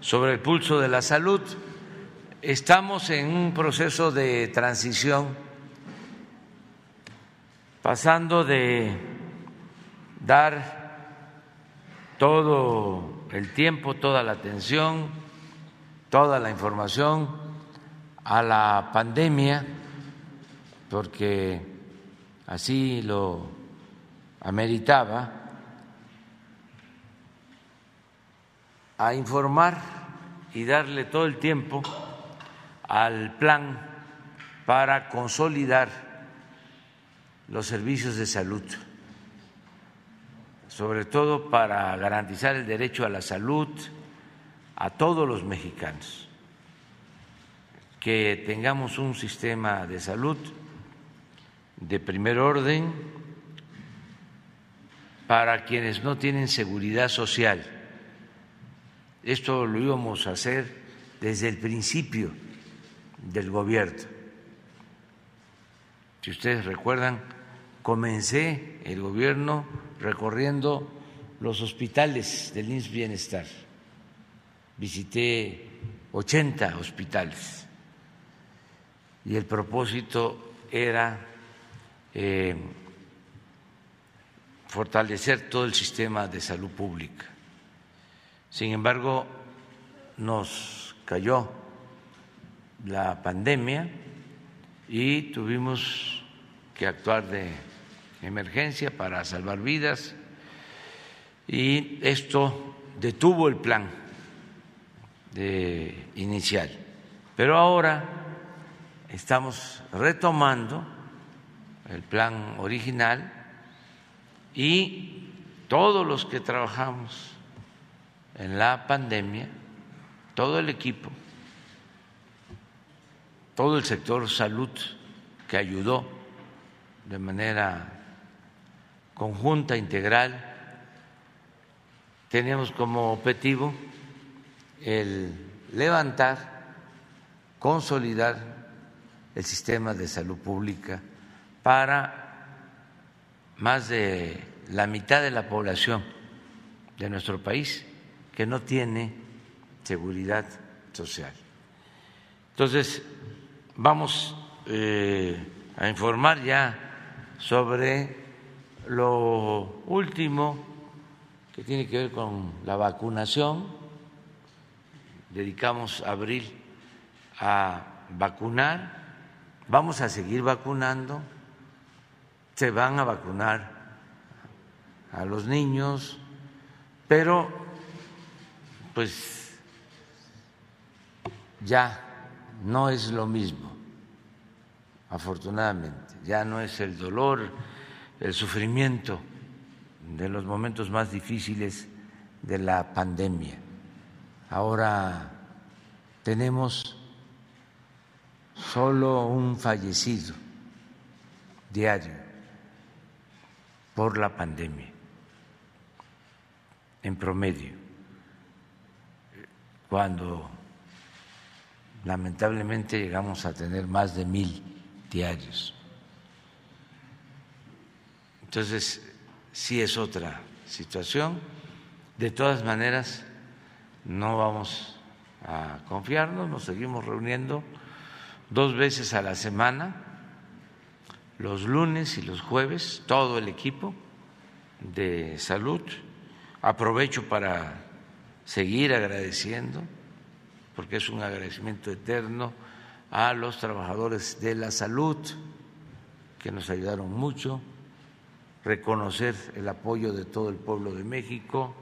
sobre el pulso de la salud. Estamos en un proceso de transición, pasando de dar todo el tiempo, toda la atención, toda la información a la pandemia, porque así lo ameritaba, a informar y darle todo el tiempo al plan para consolidar los servicios de salud, sobre todo para garantizar el derecho a la salud a todos los mexicanos, que tengamos un sistema de salud de primer orden para quienes no tienen seguridad social esto lo íbamos a hacer desde el principio del gobierno. Si ustedes recuerdan, comencé el gobierno recorriendo los hospitales del INS Bienestar. Visité 80 hospitales y el propósito era eh, fortalecer todo el sistema de salud pública sin embargo, nos cayó la pandemia y tuvimos que actuar de emergencia para salvar vidas y esto detuvo el plan inicial. Pero ahora estamos retomando el plan original y todos los que trabajamos en la pandemia, todo el equipo, todo el sector salud que ayudó de manera conjunta, integral, teníamos como objetivo el levantar, consolidar el sistema de salud pública para más de la mitad de la población de nuestro país que no tiene seguridad social. Entonces, vamos eh, a informar ya sobre lo último que tiene que ver con la vacunación. Dedicamos abril a vacunar, vamos a seguir vacunando, se van a vacunar a los niños, pero pues ya no es lo mismo, afortunadamente, ya no es el dolor, el sufrimiento de los momentos más difíciles de la pandemia. Ahora tenemos solo un fallecido diario por la pandemia, en promedio cuando lamentablemente llegamos a tener más de mil diarios. Entonces, sí es otra situación. De todas maneras, no vamos a confiarnos, nos seguimos reuniendo dos veces a la semana, los lunes y los jueves, todo el equipo de salud. Aprovecho para seguir agradeciendo, porque es un agradecimiento eterno a los trabajadores de la salud que nos ayudaron mucho, reconocer el apoyo de todo el pueblo de México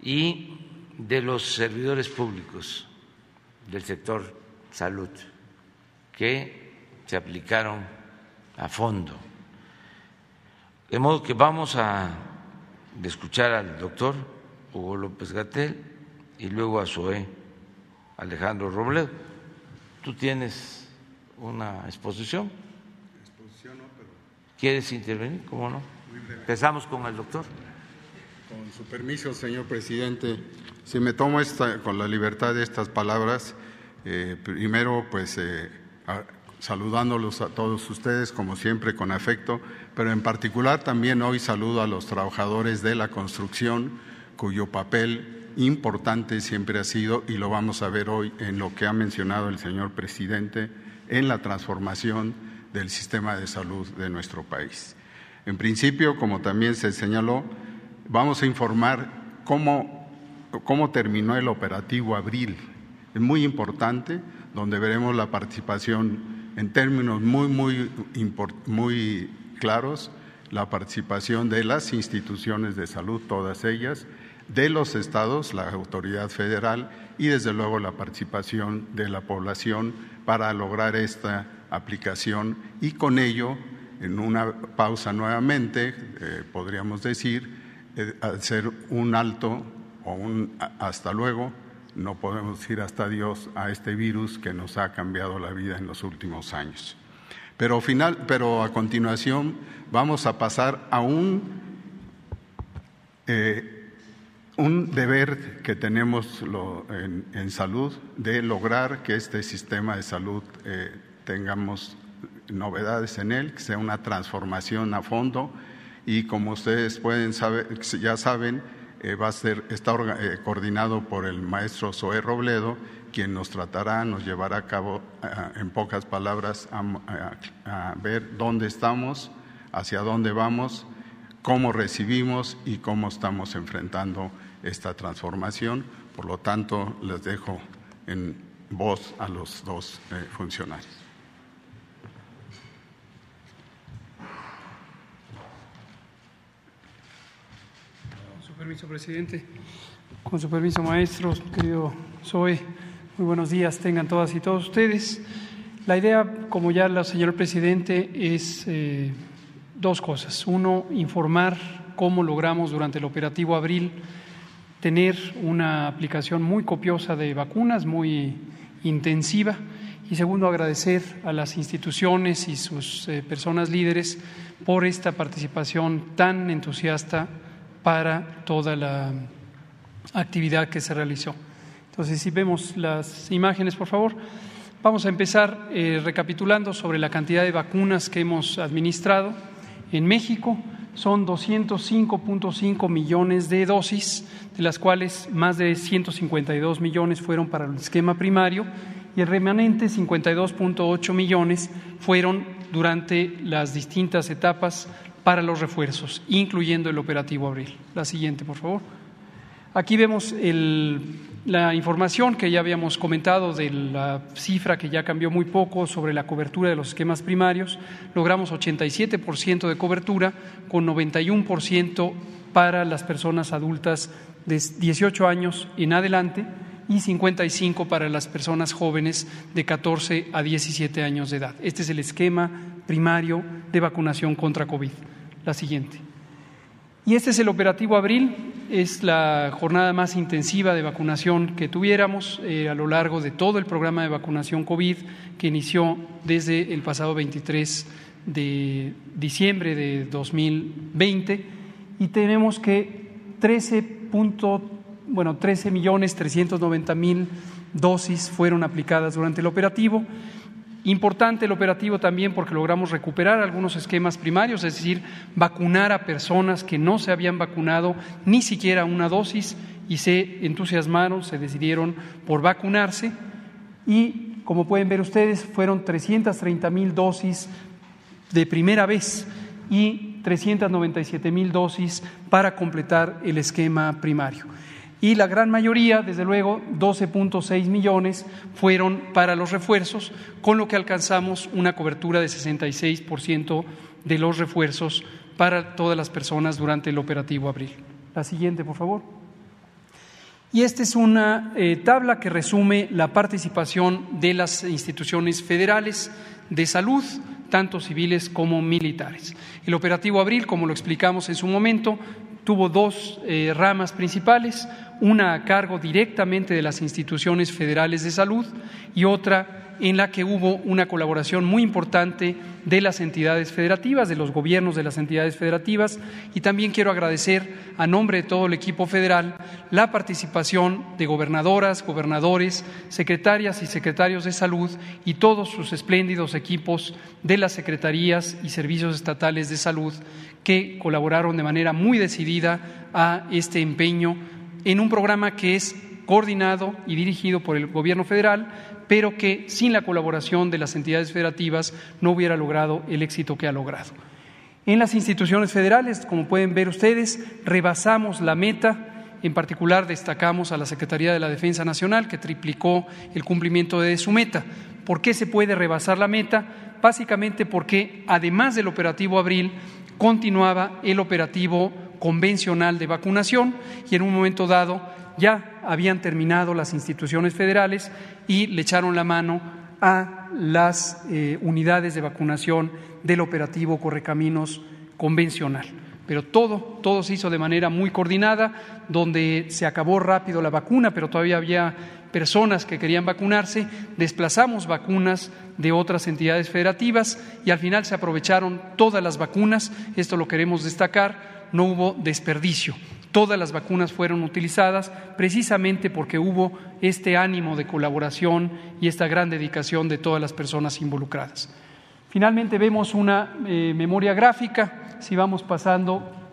y de los servidores públicos del sector salud que se aplicaron a fondo. De modo que vamos a escuchar al doctor Hugo López Gatel y luego a Zoé Alejandro Robledo. ¿Tú tienes una exposición? Exposición no, pero... ¿Quieres intervenir? ¿Cómo no? Empezamos con el doctor. Con su permiso, señor presidente, si me tomo esta, con la libertad de estas palabras, eh, primero, pues eh, saludándolos a todos ustedes, como siempre, con afecto, pero en particular también hoy saludo a los trabajadores de la construcción cuyo papel importante siempre ha sido, y lo vamos a ver hoy en lo que ha mencionado el señor presidente, en la transformación del sistema de salud de nuestro país. En principio, como también se señaló, vamos a informar cómo, cómo terminó el operativo abril. Es muy importante, donde veremos la participación en términos muy, muy, muy claros, la participación de las instituciones de salud, todas ellas, de los estados, la autoridad federal y desde luego la participación de la población para lograr esta aplicación y con ello, en una pausa nuevamente, eh, podríamos decir, eh, hacer un alto o un hasta luego, no podemos decir hasta Dios a este virus que nos ha cambiado la vida en los últimos años. Pero, final, pero a continuación vamos a pasar a un eh, un deber que tenemos en, salud de lograr que este sistema de salud eh, tengamos novedades en él, que sea una transformación a fondo. Y como ustedes pueden saber, ya saben, eh, va a ser, está eh, coordinado por el maestro Zoé Robledo, quien nos tratará, nos llevará a cabo, en pocas palabras, a ver dónde estamos, hacia dónde vamos, cómo recibimos y cómo estamos enfrentando esta transformación. Por lo tanto, les dejo en voz a los dos eh, funcionarios. Con su permiso, presidente. Con su permiso, maestros, querido Zoe, muy buenos días tengan todas y todos ustedes. La idea, como ya la señor presidente, es eh, dos cosas. Uno, informar cómo logramos durante el operativo Abril tener una aplicación muy copiosa de vacunas, muy intensiva. Y segundo, agradecer a las instituciones y sus eh, personas líderes por esta participación tan entusiasta para toda la actividad que se realizó. Entonces, si vemos las imágenes, por favor, vamos a empezar eh, recapitulando sobre la cantidad de vacunas que hemos administrado en México son 205.5 millones de dosis, de las cuales más de 152 millones fueron para el esquema primario y el remanente 52.8 millones fueron durante las distintas etapas para los refuerzos, incluyendo el operativo abril. La siguiente, por favor. Aquí vemos la información que ya habíamos comentado de la cifra que ya cambió muy poco sobre la cobertura de los esquemas primarios. Logramos 87% de cobertura con 91% para las personas adultas de 18 años en adelante y 55 para las personas jóvenes de 14 a 17 años de edad. Este es el esquema primario de vacunación contra COVID. La siguiente. Y este es el operativo Abril, es la jornada más intensiva de vacunación que tuviéramos eh, a lo largo de todo el programa de vacunación COVID que inició desde el pasado 23 de diciembre de 2020 y tenemos que 13 bueno, 13 millones 390 mil dosis fueron aplicadas durante el operativo Importante el operativo también porque logramos recuperar algunos esquemas primarios, es decir, vacunar a personas que no se habían vacunado ni siquiera una dosis y se entusiasmaron, se decidieron por vacunarse. Y como pueden ver ustedes, fueron 330 mil dosis de primera vez y 397 mil dosis para completar el esquema primario y la gran mayoría, desde luego, 12.6 millones, fueron para los refuerzos, con lo que alcanzamos una cobertura de 66% de los refuerzos para todas las personas durante el operativo abril. La siguiente, por favor. Y esta es una eh, tabla que resume la participación de las instituciones federales de salud, tanto civiles como militares. El operativo Abril, como lo explicamos en su momento, tuvo dos eh, ramas principales una a cargo directamente de las instituciones federales de salud y otra en la que hubo una colaboración muy importante de las entidades federativas, de los gobiernos de las entidades federativas, y también quiero agradecer a nombre de todo el equipo federal la participación de gobernadoras, gobernadores, secretarias y secretarios de salud y todos sus espléndidos equipos de las secretarías y servicios estatales de salud que colaboraron de manera muy decidida a este empeño en un programa que es coordinado y dirigido por el Gobierno federal, pero que sin la colaboración de las entidades federativas no hubiera logrado el éxito que ha logrado. En las instituciones federales, como pueden ver ustedes, rebasamos la meta. En particular, destacamos a la Secretaría de la Defensa Nacional, que triplicó el cumplimiento de su meta. ¿Por qué se puede rebasar la meta? Básicamente porque, además del operativo Abril, continuaba el operativo convencional de vacunación y en un momento dado ya habían terminado las instituciones federales y le echaron la mano a las eh, unidades de vacunación del operativo Correcaminos convencional. Pero todo, todo se hizo de manera muy coordinada, donde se acabó rápido la vacuna, pero todavía había personas que querían vacunarse, desplazamos vacunas de otras entidades federativas y al final se aprovecharon todas las vacunas, esto lo queremos destacar, no hubo desperdicio. Todas las vacunas fueron utilizadas precisamente porque hubo este ánimo de colaboración y esta gran dedicación de todas las personas involucradas. Finalmente vemos una eh, memoria gráfica, si vamos pasando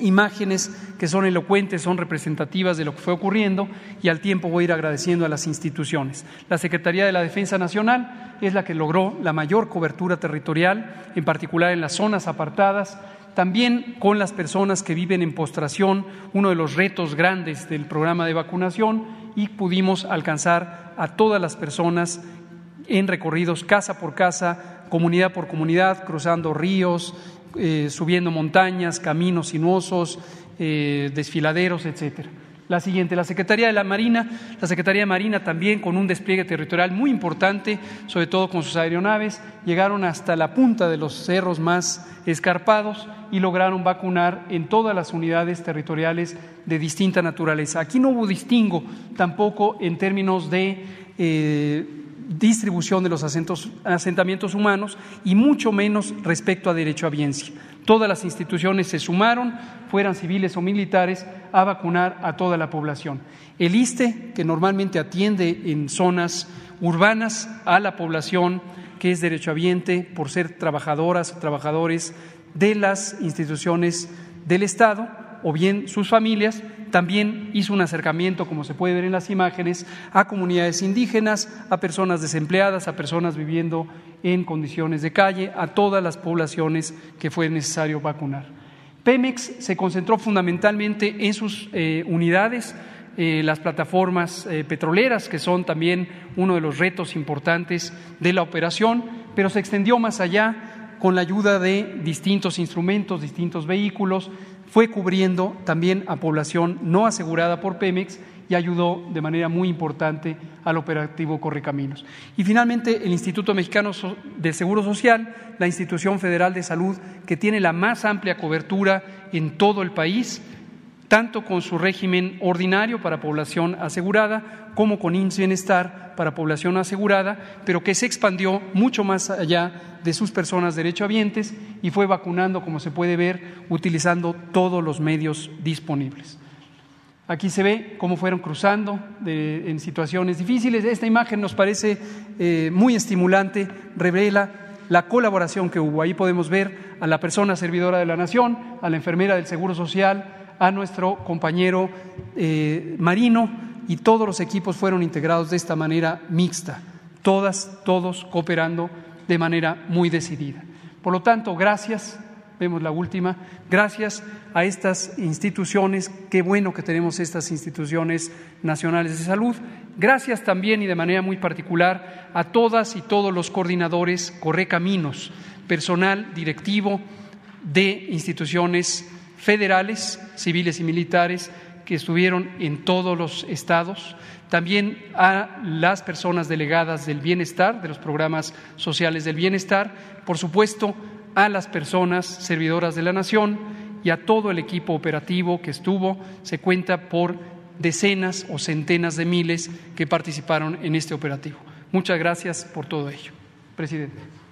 imágenes que son elocuentes, son representativas de lo que fue ocurriendo y al tiempo voy a ir agradeciendo a las instituciones. La Secretaría de la Defensa Nacional es la que logró la mayor cobertura territorial, en particular en las zonas apartadas también con las personas que viven en postración, uno de los retos grandes del programa de vacunación, y pudimos alcanzar a todas las personas en recorridos casa por casa, comunidad por comunidad, cruzando ríos, eh, subiendo montañas, caminos sinuosos, eh, desfiladeros, etcétera. La siguiente, la Secretaría de la Marina, la Secretaría de Marina también con un despliegue territorial muy importante, sobre todo con sus aeronaves, llegaron hasta la punta de los cerros más escarpados y lograron vacunar en todas las unidades territoriales de distinta naturaleza. Aquí no hubo distingo tampoco en términos de eh, distribución de los asentamientos humanos y mucho menos respecto a derecho a biencia. Todas las instituciones se sumaron, fueran civiles o militares, a vacunar a toda la población. El ISTE, que normalmente atiende en zonas urbanas a la población que es derechohabiente por ser trabajadoras o trabajadores de las instituciones del Estado o bien sus familias, también hizo un acercamiento, como se puede ver en las imágenes, a comunidades indígenas, a personas desempleadas, a personas viviendo en condiciones de calle, a todas las poblaciones que fue necesario vacunar. Pemex se concentró fundamentalmente en sus eh, unidades, eh, las plataformas eh, petroleras, que son también uno de los retos importantes de la operación, pero se extendió más allá con la ayuda de distintos instrumentos, distintos vehículos, fue cubriendo también a población no asegurada por Pemex y ayudó de manera muy importante al operativo Correcaminos. Y finalmente, el Instituto Mexicano del Seguro Social, la institución federal de salud que tiene la más amplia cobertura en todo el país, tanto con su régimen ordinario para población asegurada como con Bienestar para población asegurada, pero que se expandió mucho más allá de sus personas derechohabientes y fue vacunando, como se puede ver, utilizando todos los medios disponibles. Aquí se ve cómo fueron cruzando en situaciones difíciles. Esta imagen nos parece eh, muy estimulante, revela la colaboración que hubo. Ahí podemos ver a la persona servidora de la Nación, a la enfermera del Seguro Social, a nuestro compañero eh, marino y todos los equipos fueron integrados de esta manera mixta, todas, todos cooperando de manera muy decidida. Por lo tanto, gracias vemos la última, gracias a estas instituciones, qué bueno que tenemos estas instituciones nacionales de salud, gracias también y de manera muy particular a todas y todos los coordinadores Correcaminos, personal directivo de instituciones federales, civiles y militares que estuvieron en todos los estados, también a las personas delegadas del bienestar, de los programas sociales del bienestar, por supuesto, a las personas servidoras de la nación y a todo el equipo operativo que estuvo. Se cuenta por decenas o centenas de miles que participaron en este operativo. Muchas gracias por todo ello. Presidente.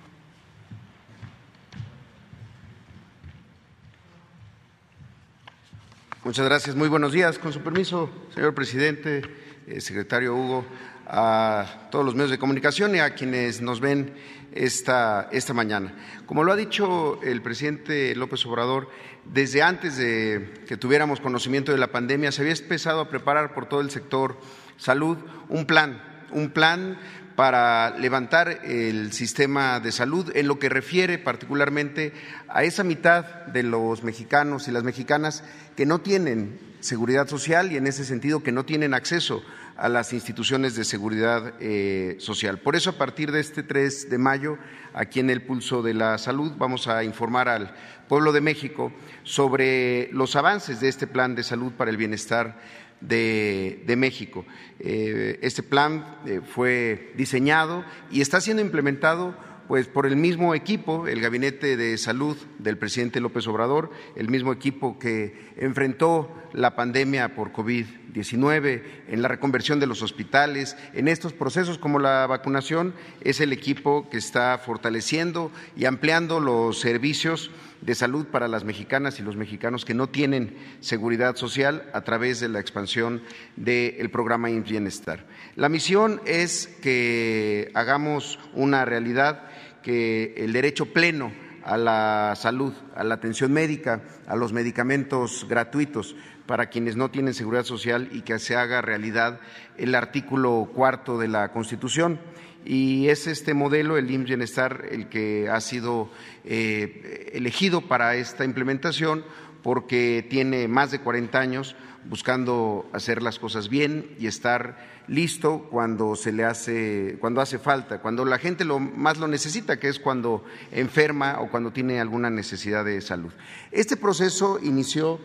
Muchas gracias. Muy buenos días. Con su permiso, señor presidente, eh, secretario Hugo, a todos los medios de comunicación y a quienes nos ven esta, esta mañana. Como lo ha dicho el presidente López Obrador, desde antes de que tuviéramos conocimiento de la pandemia, se había empezado a preparar por todo el sector salud un plan, un plan para levantar el sistema de salud en lo que refiere particularmente a esa mitad de los mexicanos y las mexicanas que no tienen seguridad social y en ese sentido que no tienen acceso a las instituciones de seguridad eh, social. Por eso, a partir de este 3 de mayo, aquí en el Pulso de la Salud, vamos a informar al pueblo de México sobre los avances de este plan de salud para el bienestar de, México. Eh, este plan eh, fue diseñado y está siendo implementado pues por el mismo equipo, el Gabinete de Salud del presidente López Obrador, el mismo equipo que enfrentó la pandemia por COVID-19, en la reconversión de los hospitales, en estos procesos como la vacunación, es el equipo que está fortaleciendo y ampliando los servicios de salud para las mexicanas y los mexicanos que no tienen seguridad social a través de la expansión del programa Bienestar. La misión es que hagamos una realidad que el derecho pleno a la salud, a la atención médica, a los medicamentos gratuitos para quienes no tienen seguridad social y que se haga realidad el artículo cuarto de la Constitución. Y es este modelo, el IMSS Bienestar, el que ha sido eh, elegido para esta implementación porque tiene más de 40 años buscando hacer las cosas bien y estar listo cuando se le hace, cuando hace falta, cuando la gente lo más lo necesita, que es cuando enferma o cuando tiene alguna necesidad de salud. Este proceso inició,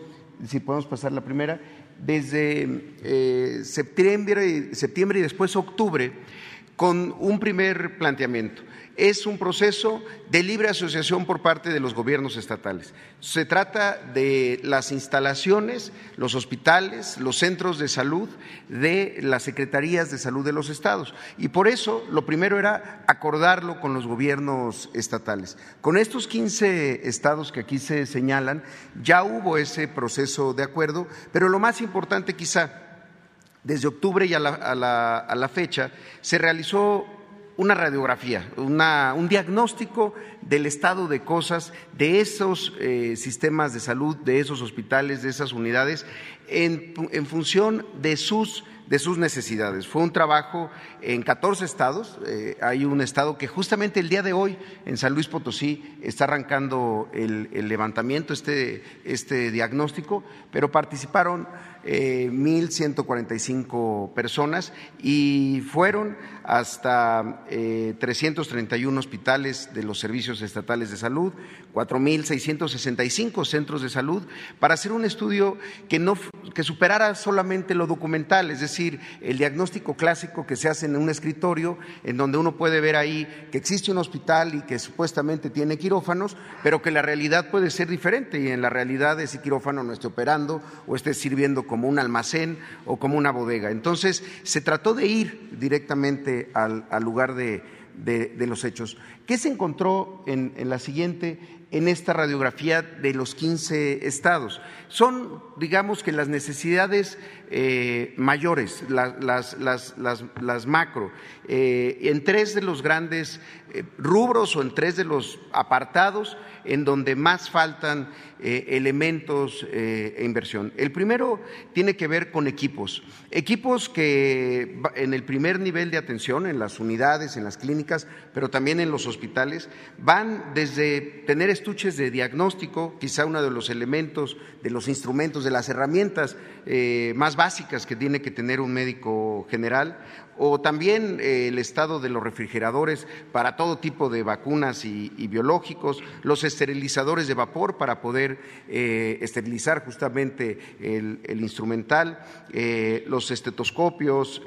si podemos pasar la primera, desde eh, septiembre, septiembre y después octubre, con un primer planteamiento es un proceso de libre asociación por parte de los gobiernos estatales. Se trata de las instalaciones, los hospitales, los centros de salud de las secretarías de salud de los estados. Y por eso lo primero era acordarlo con los gobiernos estatales. Con estos 15 estados que aquí se señalan, ya hubo ese proceso de acuerdo, pero lo más importante quizá, desde octubre y a la, a la fecha, se realizó una radiografía, un diagnóstico del estado de cosas de esos eh, sistemas de salud, de esos hospitales, de esas unidades, en, función de sus de sus necesidades. Fue un trabajo en 14 estados. Eh, hay un estado que justamente el día de hoy en San Luis Potosí está arrancando el, el levantamiento, este, este diagnóstico, pero participaron 1.145 personas y fueron hasta eh, 331 hospitales de los servicios estatales de salud, 4.665 centros de salud, para hacer un estudio que, no, que superara solamente lo documental, es decir, el diagnóstico clásico que se hace en un escritorio, en donde uno puede ver ahí que existe un hospital y que supuestamente tiene quirófanos, pero que la realidad puede ser diferente y en la realidad ese quirófano no esté operando o esté sirviendo como un almacén o como una bodega. Entonces, se trató de ir directamente al, lugar de, los hechos. ¿Qué se encontró en, la siguiente, en esta radiografía de los 15 estados? Son, digamos que las necesidades eh, mayores, las, las, macro, eh, en tres de los grandes eh, rubros o en tres de los apartados en donde más faltan elementos e inversión. El primero tiene que ver con equipos. Equipos que en el primer nivel de atención, en las unidades, en las clínicas, pero también en los hospitales, van desde tener estuches de diagnóstico, quizá uno de los elementos, de los instrumentos, de las herramientas eh, más básicas que tiene que tener un médico general, o también eh, el estado de los refrigeradores para todo tipo de vacunas y, biológicos, los esterilizadores de vapor para poder eh, esterilizar justamente el, instrumental, eh, los estetoscopios,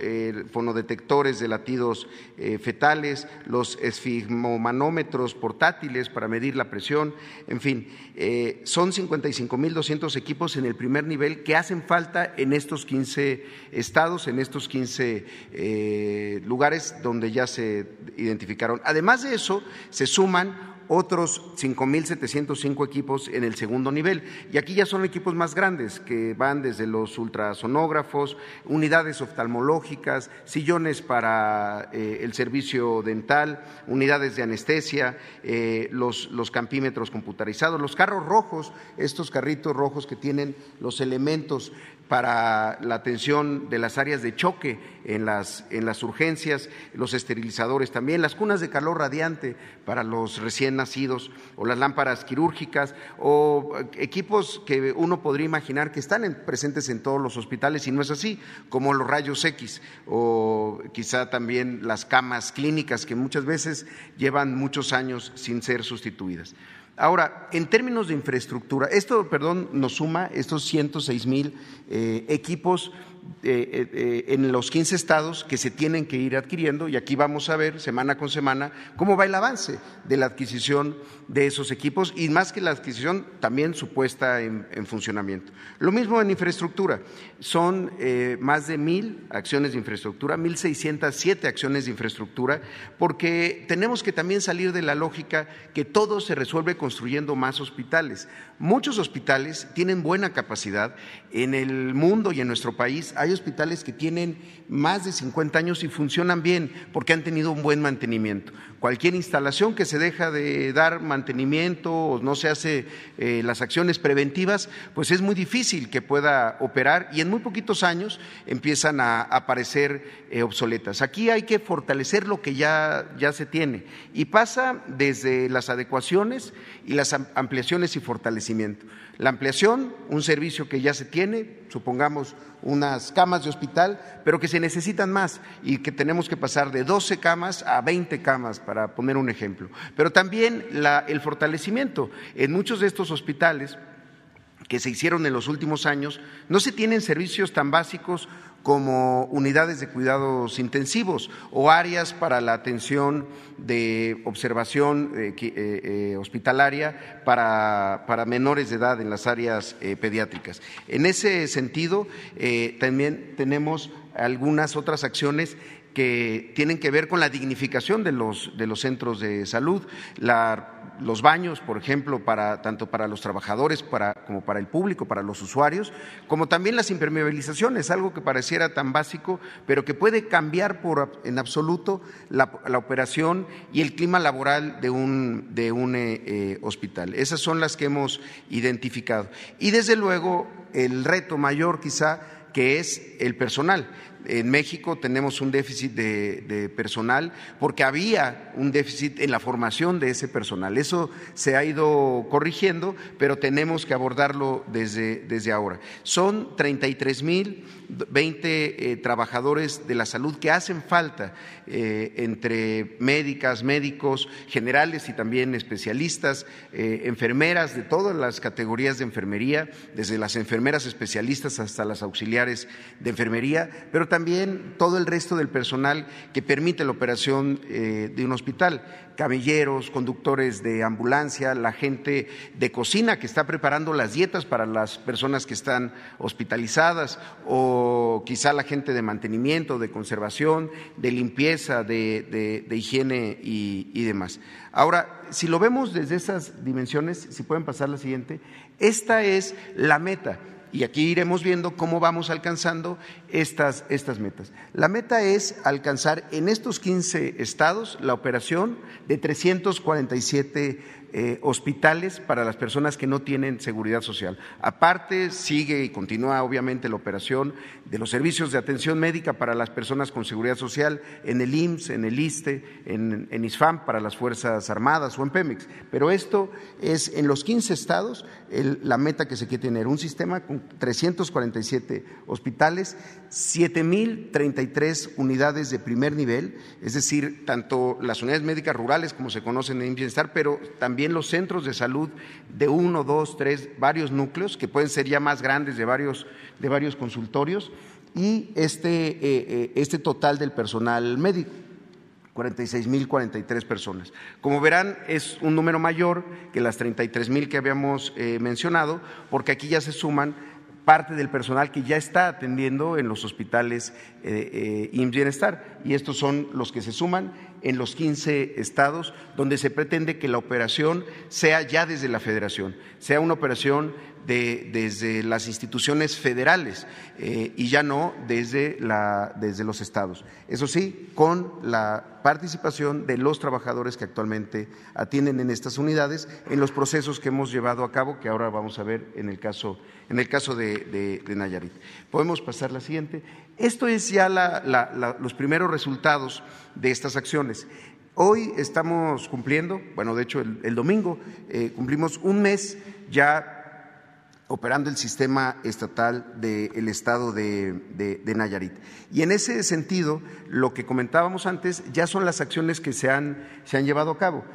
fonodetectores de latidos fetales, los esfigmomanómetros portátiles para medir la presión, en fin, son 55.200 equipos en el primer nivel que hacen falta en estos 15 estados, en estos 15 eh, lugares donde ya se identificaron. Además de eso, se suman otros 5.705 equipos en el segundo nivel. Y aquí ya son equipos más grandes, que van desde los ultrasonógrafos, unidades oftalmológicas, sillones para eh, el servicio dental, unidades de anestesia, eh, los, los campímetros computarizados, los carros rojos, estos carritos rojos que tienen los elementos para la atención de las áreas de choque en las, en las urgencias, los esterilizadores también, las cunas de calor radiante para los recién nacidos o las lámparas quirúrgicas o equipos que uno podría imaginar que están presentes en todos los hospitales y no es así, como los rayos X o quizá también las camas clínicas que muchas veces llevan muchos años sin ser sustituidas. Ahora, en términos de infraestructura, esto, perdón, nos suma estos 106 mil eh, equipos eh, eh, en los 15 estados que se tienen que ir adquiriendo y aquí vamos a ver semana con semana cómo va el avance de la adquisición de esos equipos y más que la adquisición también su puesta en, funcionamiento. Lo mismo en infraestructura, son más de mil acciones de infraestructura, mil seiscientas siete acciones de infraestructura, porque tenemos que también salir de la lógica que todo se resuelve construyendo más hospitales. Muchos hospitales tienen buena capacidad en el mundo y en nuestro país. Hay hospitales que tienen más de 50 años y funcionan bien porque han tenido un buen mantenimiento. Cualquier instalación que se deja de dar mantenimiento o no se hace eh, las acciones preventivas, pues es muy difícil que pueda operar y en muy poquitos años empiezan a aparecer eh, obsoletas. Aquí hay que fortalecer lo que ya, ya se tiene y pasa desde las adecuaciones y las ampliaciones y fortalecimiento. La ampliación, un servicio que ya se tiene, supongamos unas camas de hospital, pero que se necesitan más y que tenemos que pasar de 12 camas a 20 camas, para poner un ejemplo. Pero también el fortalecimiento. En muchos de estos hospitales que se hicieron en los últimos años, no se tienen servicios tan básicos como unidades de cuidados intensivos o áreas para la atención de observación eh, eh, eh, hospitalaria para, para, menores de edad en las áreas pediátricas. En ese sentido, también tenemos algunas otras acciones que tienen que ver con la dignificación de los, de los centros de salud, los baños, por ejemplo, para, tanto para los trabajadores como para el público, para los usuarios, como también las impermeabilizaciones, algo que pareciera tan básico, pero que puede cambiar por, en absoluto la, operación y el clima laboral de un, de un eh, eh, hospital. Esas son las que hemos identificado. Y desde luego el reto mayor quizá que es el personal en México tenemos un déficit de, personal porque había un déficit en la formación de ese personal. Eso se ha ido corrigiendo, pero tenemos que abordarlo desde, desde ahora. Son 33 mil 20 eh, trabajadores de la salud que hacen falta eh, entre médicas, médicos generales y también especialistas, eh, enfermeras de todas las categorías de enfermería, desde las enfermeras especialistas hasta las auxiliares de enfermería, pero también todo el resto del personal que permite la operación de un hospital camilleros, conductores de ambulancia, la gente de cocina que está preparando las dietas para las personas que están hospitalizadas o quizá la gente de mantenimiento, de conservación, de limpieza, de, higiene y, y demás. Ahora, si lo vemos desde esas dimensiones, si pueden pasar la siguiente, esta es la meta y aquí iremos viendo cómo vamos alcanzando estas, estas metas. La meta es alcanzar en estos 15 estados la operación de 347 eh, hospitales para las personas que no tienen seguridad social. Aparte, sigue y continúa obviamente la operación de los servicios de atención médica para las personas con seguridad social en el IMSS, en el ISTE, en, en ISFAM para las Fuerzas Armadas o en Pemex. Pero esto es en los 15 estados la meta que se quiere tener, un sistema con 347 hospitales, 7.033 unidades de primer nivel, es decir, tanto las unidades médicas rurales como se conocen en Bienestar, pero también los centros de salud de uno, dos, tres, varios núcleos, que pueden ser ya más grandes de varios, de varios consultorios, y este, eh, eh, este total del personal médico. 46.043 personas. Como verán, es un número mayor que las 33.000 que habíamos eh, mencionado, porque aquí ya se suman parte del personal que ya está atendiendo en los hospitales eh, eh Bienestar. Y estos son los que se suman en los 15 estados, donde se pretende que la operación sea ya desde la federación, sea una operación de, desde las instituciones federales eh, y ya no desde, la, desde los estados. Eso sí, con la participación de los trabajadores que actualmente atienden en estas unidades en los procesos que hemos llevado a cabo, que ahora vamos a ver en el caso, en el caso de, Nayarit. Podemos pasar la siguiente. Esto es ya los primeros resultados de estas acciones. Hoy estamos cumpliendo, bueno, de hecho el, domingo eh, cumplimos un mes ya operando el sistema estatal del estado de, Nayarit. Y en ese sentido, lo que comentábamos antes ya son las acciones que se han, se han llevado a cabo.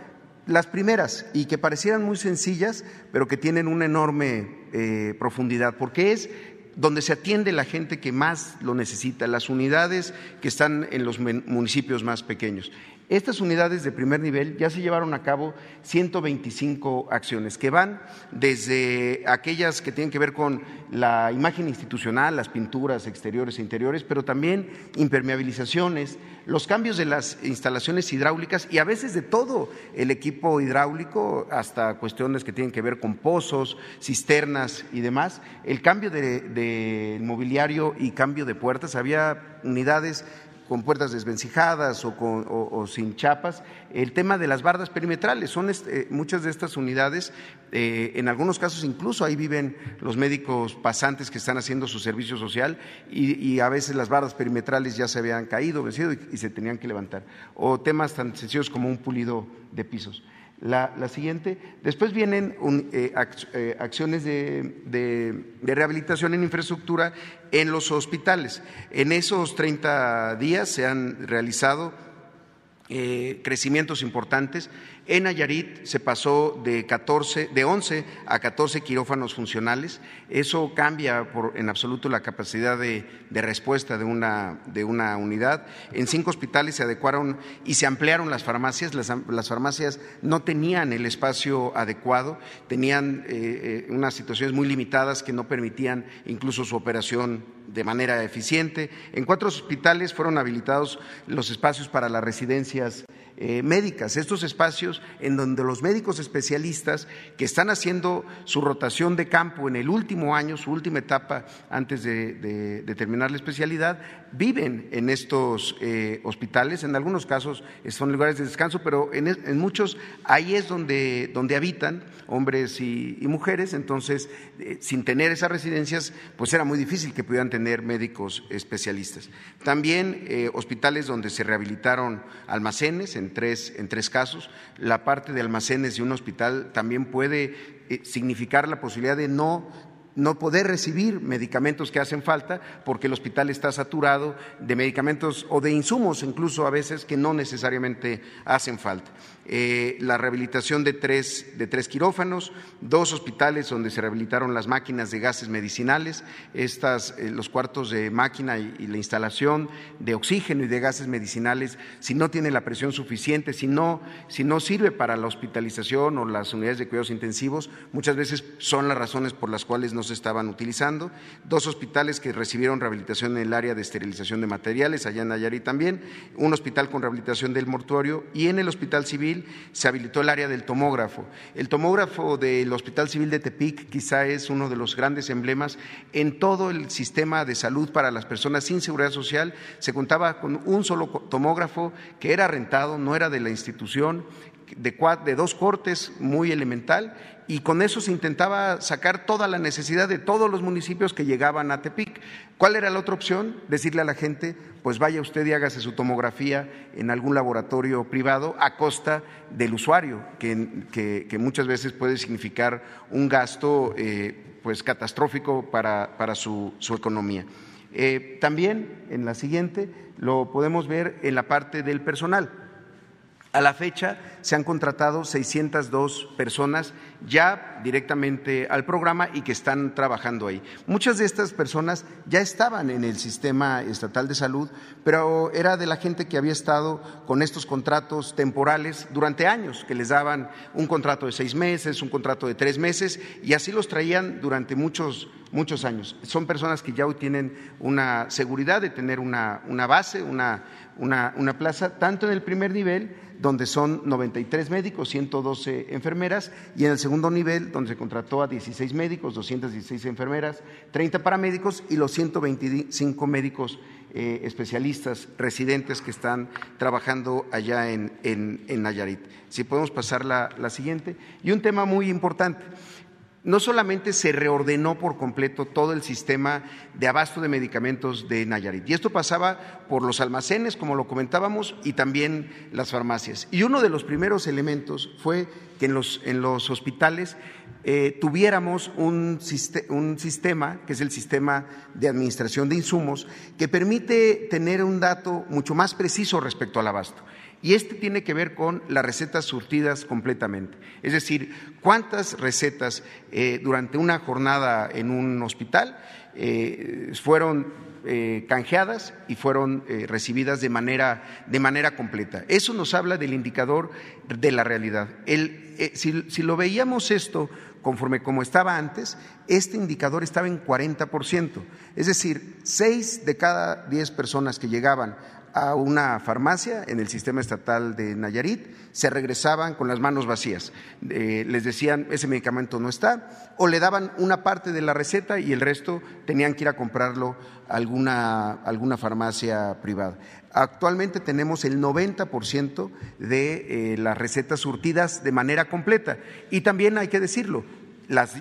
Las primeras, y que parecieran muy sencillas, pero que tienen una enorme eh, profundidad, porque es donde se atiende la gente que más lo necesita, las unidades que están en los municipios más pequeños. Estas unidades de primer nivel ya se llevaron a cabo 125 acciones que van desde aquellas que tienen que ver con la imagen institucional, las pinturas exteriores e interiores, pero también impermeabilizaciones, los cambios de las instalaciones hidráulicas y a veces de todo el equipo hidráulico, hasta cuestiones que tienen que ver con pozos, cisternas y demás, el cambio de, mobiliario y cambio de puertas. Había unidades con puertas desvencijadas o, con, sin chapas. El tema de las bardas perimetrales, son este, muchas de estas unidades, eh, en algunos casos incluso ahí viven los médicos pasantes que están haciendo su servicio social y, a veces las bardas perimetrales ya se habían caído, vencido y se tenían que levantar. O temas tan sencillos como un pulido de pisos. La, siguiente. Después vienen eh, eh, acciones de, rehabilitación en infraestructura en los hospitales. En esos 30 días se han realizado eh, crecimientos importantes. En Nayarit se pasó de, 14, de 11 a 14 quirófanos funcionales. Eso cambia en absoluto la capacidad de, respuesta de una, unidad. En cinco hospitales se adecuaron y se ampliaron las farmacias. Las, farmacias no tenían el espacio adecuado, tenían eh, eh, unas situaciones muy limitadas que no permitían incluso su operación de manera eficiente. En cuatro hospitales fueron habilitados los espacios para las residencias médicas, estos espacios en donde los médicos especialistas que están haciendo su rotación de campo en el último año, su última etapa antes de, terminar la especialidad, viven en estos eh, hospitales, en algunos casos son lugares de descanso, pero en, muchos ahí es donde, donde habitan hombres y, mujeres, entonces eh, sin tener esas residencias, pues era muy difícil que pudieran tener médicos especialistas. También hospitales donde se rehabilitaron almacenes en en tres casos. La parte de almacenes de un hospital también puede eh, significar la posibilidad de no no poder recibir medicamentos que hacen falta porque el hospital está saturado de medicamentos o de insumos incluso a veces que no necesariamente hacen falta. Eh, la rehabilitación de tres, de tres quirófanos, dos hospitales donde se rehabilitaron las máquinas de gases medicinales, estas, eh, los cuartos de máquina y, la instalación de oxígeno y de gases medicinales, si no tiene la presión suficiente, si no, si no sirve para la hospitalización o las unidades de cuidados intensivos, muchas veces son las razones por las cuales no se estaban utilizando. Dos hospitales que recibieron rehabilitación en el área de esterilización de materiales, allá en Nayarit también, un hospital con rehabilitación del mortuorio y en el hospital civil se habilitó el área del tomógrafo. El tomógrafo del Hospital Civil de Tepic quizá es uno de los grandes emblemas en todo el sistema de salud para las personas sin seguridad social. Se contaba con un solo tomógrafo que era rentado, no era de la institución, de, de dos cortes muy elemental y con eso se intentaba sacar toda la necesidad de todos los municipios que llegaban a Tepic. ¿Cuál era la otra opción? Decirle a la gente, pues vaya usted y hágase su tomografía en algún laboratorio privado a costa del usuario, que, muchas veces puede significar un gasto eh, pues catastrófico para, su, economía. Eh, también en la siguiente lo podemos ver en la parte del personal. A la fecha se han contratado 602 personas ya directamente al programa y que están trabajando ahí. Muchas de estas personas ya estaban en el sistema estatal de salud, pero era de la gente que había estado con estos contratos temporales durante años, que les daban un contrato de seis meses, un contrato de tres meses, y así los traían durante muchos, muchos años. Son personas que ya hoy tienen una seguridad de tener una, una base, una, una, una plaza, tanto en el primer nivel, donde son 93 médicos, 112 enfermeras, y en el segundo nivel, donde se contrató a 16 médicos, 216 enfermeras, 30 paramédicos y los 125 médicos eh, especialistas residentes que están trabajando allá en, en, Nayarit. Si podemos pasar la, la siguiente. Y un tema muy importante no solamente se reordenó por completo todo el sistema de abasto de medicamentos de Nayarit, y esto pasaba por los almacenes, como lo comentábamos, y también las farmacias. Y uno de los primeros elementos fue que en los, en los hospitales eh, tuviéramos un, un, sistema, que es el sistema de administración de insumos, que permite tener un dato mucho más preciso respecto al abasto. Y este tiene que ver con las recetas surtidas completamente. Es decir, cuántas recetas eh, durante una jornada en un hospital eh, fueron eh, canjeadas y fueron recibidas de manera, de manera, completa. Eso nos habla del indicador de la realidad. si, si, lo veíamos esto conforme como estaba antes, este indicador estaba en 40%. Es decir, seis de cada diez personas que llegaban a una farmacia en el sistema estatal de Nayarit, se regresaban con las manos vacías. Eh, les decían, ese medicamento no está, o le daban una parte de la receta y el resto tenían que ir a comprarlo a alguna, alguna farmacia privada. Actualmente tenemos el 90% de eh, las recetas surtidas de manera completa. Y también hay que decirlo,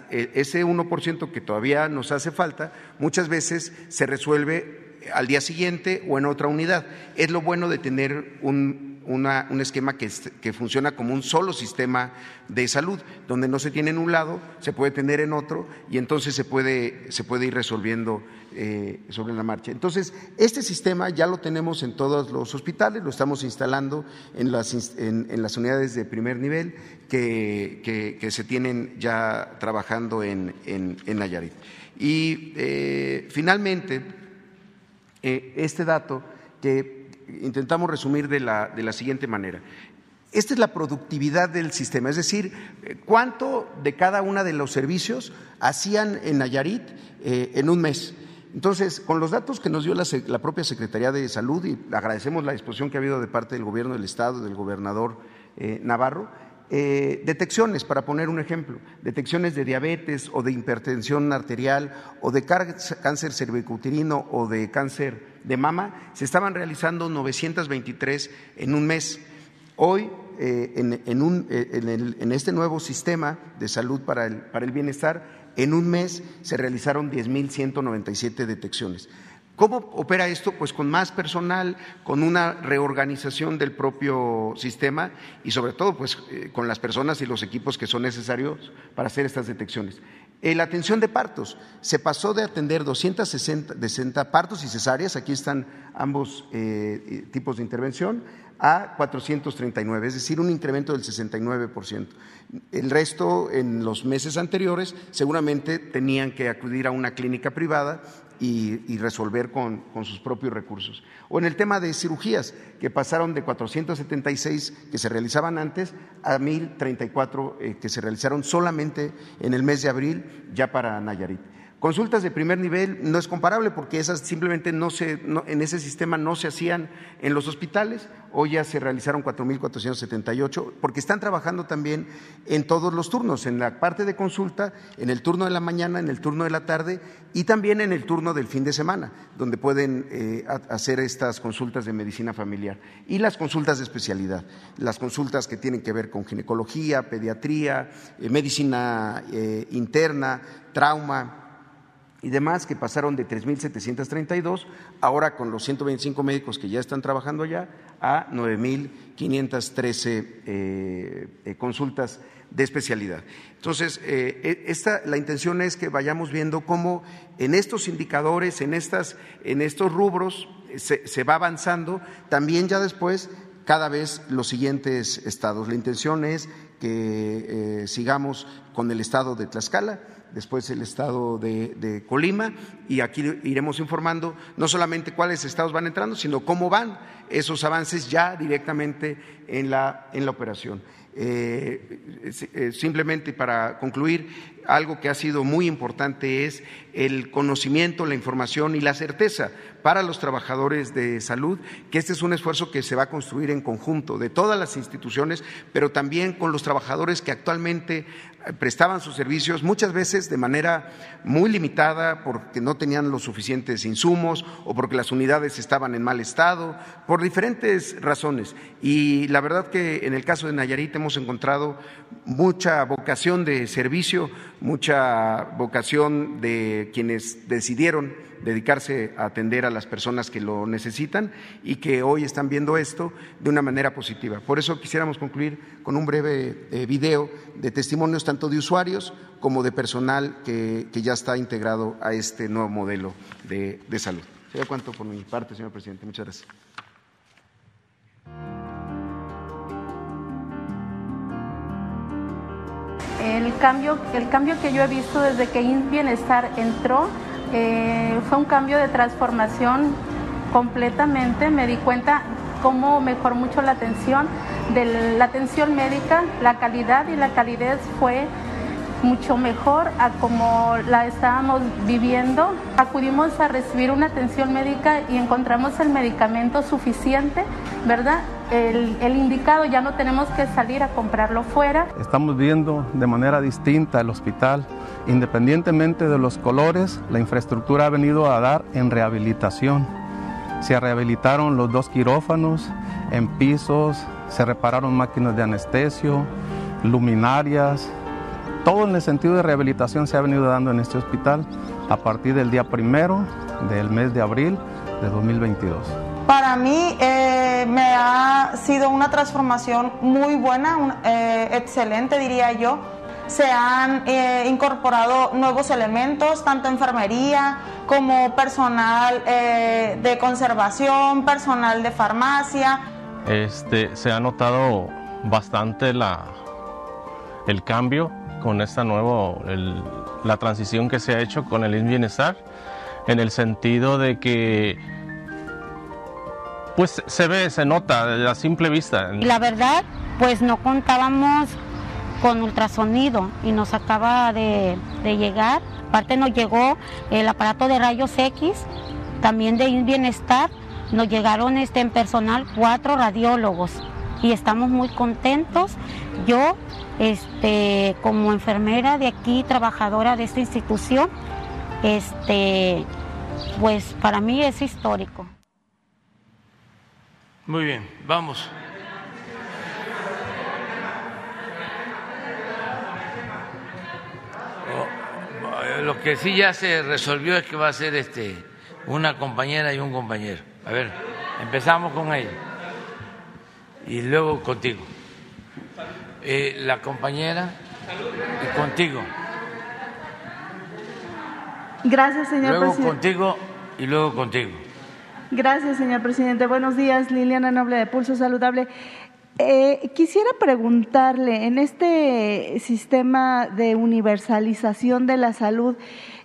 eh, ese 1% que todavía nos hace falta, muchas veces se resuelve al día siguiente o en otra unidad. Es lo bueno de tener un, un esquema que, funciona como un solo sistema de salud, donde no se tiene en un lado, se puede tener en otro y entonces se puede, se puede ir resolviendo eh, sobre la marcha. Entonces, este sistema ya lo tenemos en todos los hospitales, lo estamos instalando en las, en, las unidades de primer nivel que, que, se tienen ya trabajando en, en, Nayarit. Y eh, finalmente, este dato que intentamos resumir de la, de la siguiente manera. Esta es la productividad del sistema, es decir, eh, cuánto de cada uno de los servicios hacían en Nayarit eh, en un mes. Entonces, con los datos que nos dio la, propia Secretaría de Salud, y agradecemos la disposición que ha habido de parte del Gobierno del Estado, del gobernador Navarro, eh, detecciones, para poner un ejemplo, detecciones de diabetes o de hipertensión arterial o de cáncer cervicouterino o de cáncer de mama, se estaban realizando 923 en un mes. Hoy, eh, eh, en, este nuevo sistema de salud para el, para el bienestar, en un mes se realizaron 10.197 detecciones. ¿Cómo opera esto? Pues con más personal, con una reorganización del propio sistema y sobre todo pues eh, con las personas y los equipos que son necesarios para hacer estas detecciones. la atención de partos se pasó de atender 260 partos y cesáreas, aquí están ambos eh, tipos de intervención, a 439, es decir, un incremento del 69%. El resto, en los meses anteriores, seguramente tenían que acudir a una clínica privada y, resolver con, sus propios recursos. O en el tema de cirugías, que pasaron de 476 que se realizaban antes a 1034 eh, que se realizaron solamente en el mes de abril ya para Nayarit. Consultas de primer nivel no es comparable porque esas simplemente no se, en ese sistema no se hacían en los hospitales, hoy ya se realizaron 4.478 porque están trabajando también en todos los turnos, en la parte de consulta, en el turno de la mañana, en el turno de la tarde y también en el turno del fin de semana, donde pueden eh, hacer estas consultas de medicina familiar y las consultas de especialidad, las consultas que tienen que ver con ginecología, pediatría, eh, medicina eh, interna, trauma y demás que pasaron de 3.732, ahora con los 125 médicos que ya están trabajando allá, a 9.513 eh, eh, consultas de especialidad. Entonces, eh, e, esta, la intención es que vayamos viendo cómo en estos indicadores, en, estas, en estos rubros, se, se va avanzando, también ya después cada vez los siguientes estados. La intención es que sigamos con el estado de Tlaxcala después el estado de, Colima y aquí iremos informando no solamente cuáles estados van entrando, sino cómo van esos avances ya directamente en la, en la operación. Eh, eh, simplemente para concluir, algo que ha sido muy importante es el conocimiento, la información y la certeza para los trabajadores de salud, que este es un esfuerzo que se va a construir en conjunto de todas las instituciones, pero también con los trabajadores que actualmente prestaban sus servicios, muchas veces de manera muy limitada porque no tenían los suficientes insumos o porque las unidades estaban en mal estado, por diferentes razones. Y la verdad que en el caso de Nayarit hemos encontrado mucha vocación de servicio, mucha vocación de quienes decidieron dedicarse a atender a las personas que lo necesitan y que hoy están viendo esto de una manera positiva. Por eso quisiéramos concluir con un breve eh, video de testimonios tanto de usuarios como de personal que, ya está integrado a este nuevo modelo de, salud. Sería cuánto por mi parte, señor presidente. Muchas gracias. El cambio, el cambio que yo he visto desde que Bienestar entró eh, fue un cambio de transformación completamente. Me di cuenta cómo mejoró mucho la atención, de la atención médica, la calidad y la calidez fue mucho mejor a como la estábamos viviendo. Acudimos a recibir una atención médica y encontramos el medicamento suficiente, ¿verdad? El, el, indicado, ya no tenemos que salir a comprarlo fuera. Estamos viendo de manera distinta el hospital. Independientemente de los colores, la infraestructura ha venido a dar en rehabilitación. Se rehabilitaron los dos quirófanos en pisos, se repararon máquinas de anestesio, luminarias, todo en el sentido de rehabilitación se ha venido dando en este hospital a partir del día primero del mes de abril de 2022. Para mí eh, me ha sido una transformación muy buena, eh, excelente diría yo. Se han eh, incorporado nuevos elementos, tanto enfermería como personal de conservación, personal de farmacia. Este, se ha notado bastante la, el cambio con esta nueva, la transición que se ha hecho con el bienestar, en el sentido de que pues se ve, se nota a simple vista. La verdad, pues no contábamos con ultrasonido y nos acaba de, llegar. Aparte nos llegó el aparato de rayos X, también de Bienestar. Nos llegaron este, en personal cuatro radiólogos y estamos muy contentos. Yo este, como enfermera de aquí, trabajadora de esta institución, este, pues para mí es histórico. Muy bien, vamos. Oh, lo que sí ya se resolvió es que va a ser este una compañera y un compañero. A ver, empezamos con ella y luego contigo. Eh, la compañera y contigo. Gracias, señor presidente. Luego contigo y luego contigo. Gracias, señor presidente. Buenos días, Liliana Noble de Pulso Saludable. Eh, quisiera preguntarle, en este sistema de universalización de la salud,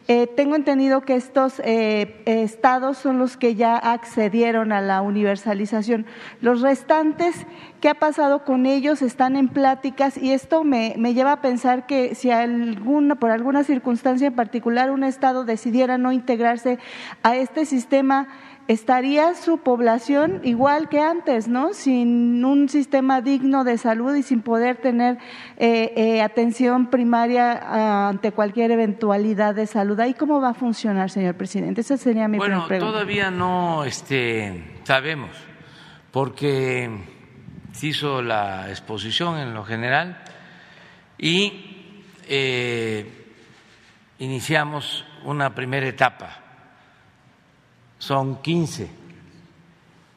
eh, tengo entendido que estos eh, estados son los que ya accedieron a la universalización. Los restantes, ¿qué ha pasado con ellos? Están en pláticas y esto me, me lleva a pensar que si alguna, por alguna circunstancia en particular un estado decidiera no integrarse a este sistema, estaría su población igual que antes, ¿no? Sin un sistema digno de salud y sin poder tener eh, eh, atención primaria ah, ante cualquier eventualidad de salud. ¿Ahí cómo va a funcionar, señor presidente? Esa sería mi bueno, pregunta. Bueno, todavía no este, sabemos, porque se hizo la exposición en lo general y eh, iniciamos una primera etapa son 15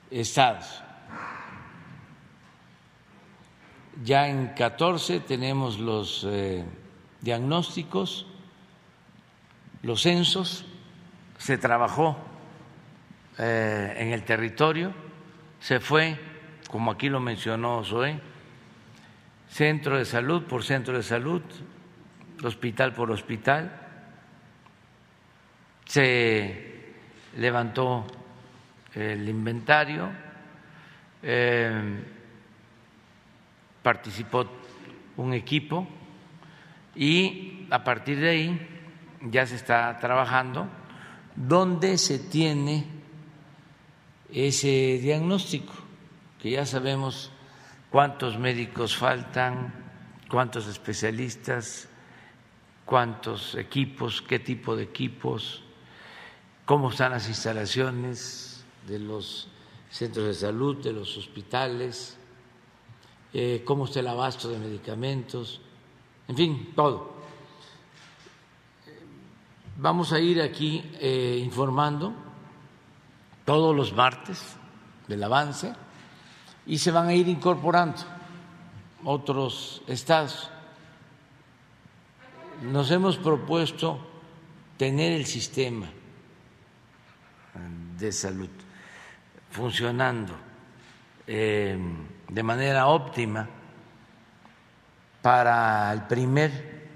estados. Ya en 14 tenemos los eh, diagnósticos, los censos, se trabajó eh, en el territorio, se fue, como aquí lo mencionó Zoe, centro de salud por centro de salud, hospital por hospital. Se levantó el inventario, eh, participó un equipo y a partir de ahí ya se está trabajando. Donde se tiene ese diagnóstico, que ya sabemos cuántos médicos faltan, cuántos especialistas, cuántos equipos, qué tipo de equipos, cómo están las instalaciones de los centros de salud, de los hospitales, eh, cómo está el abasto de medicamentos, en fin, todo. Vamos a ir aquí eh, informando todos los martes del avance y se van a ir incorporando otros estados. Nos hemos propuesto tener el sistema de salud funcionando eh, de manera óptima para el primer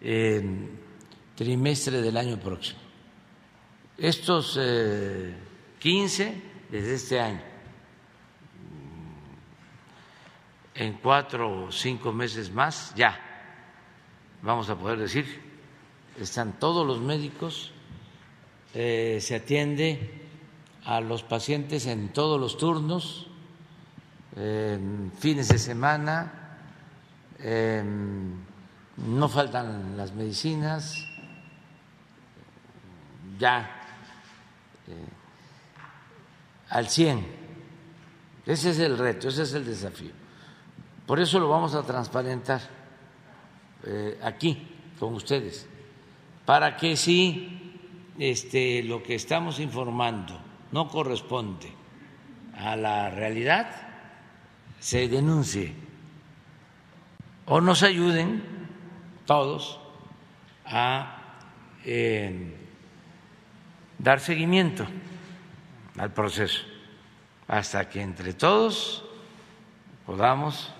eh, trimestre del año próximo. Estos 15 eh, desde este año, en cuatro o cinco meses más ya vamos a poder decir, están todos los médicos, eh, se atiende a los pacientes en todos los turnos, fines de semana, no faltan las medicinas, ya eh, al 100. Ese es el reto, ese es el desafío. Por eso lo vamos a transparentar eh, aquí con ustedes, para que si este, lo que estamos informando no corresponde a la realidad, se denuncie o nos ayuden todos a eh, dar seguimiento al proceso hasta que entre todos podamos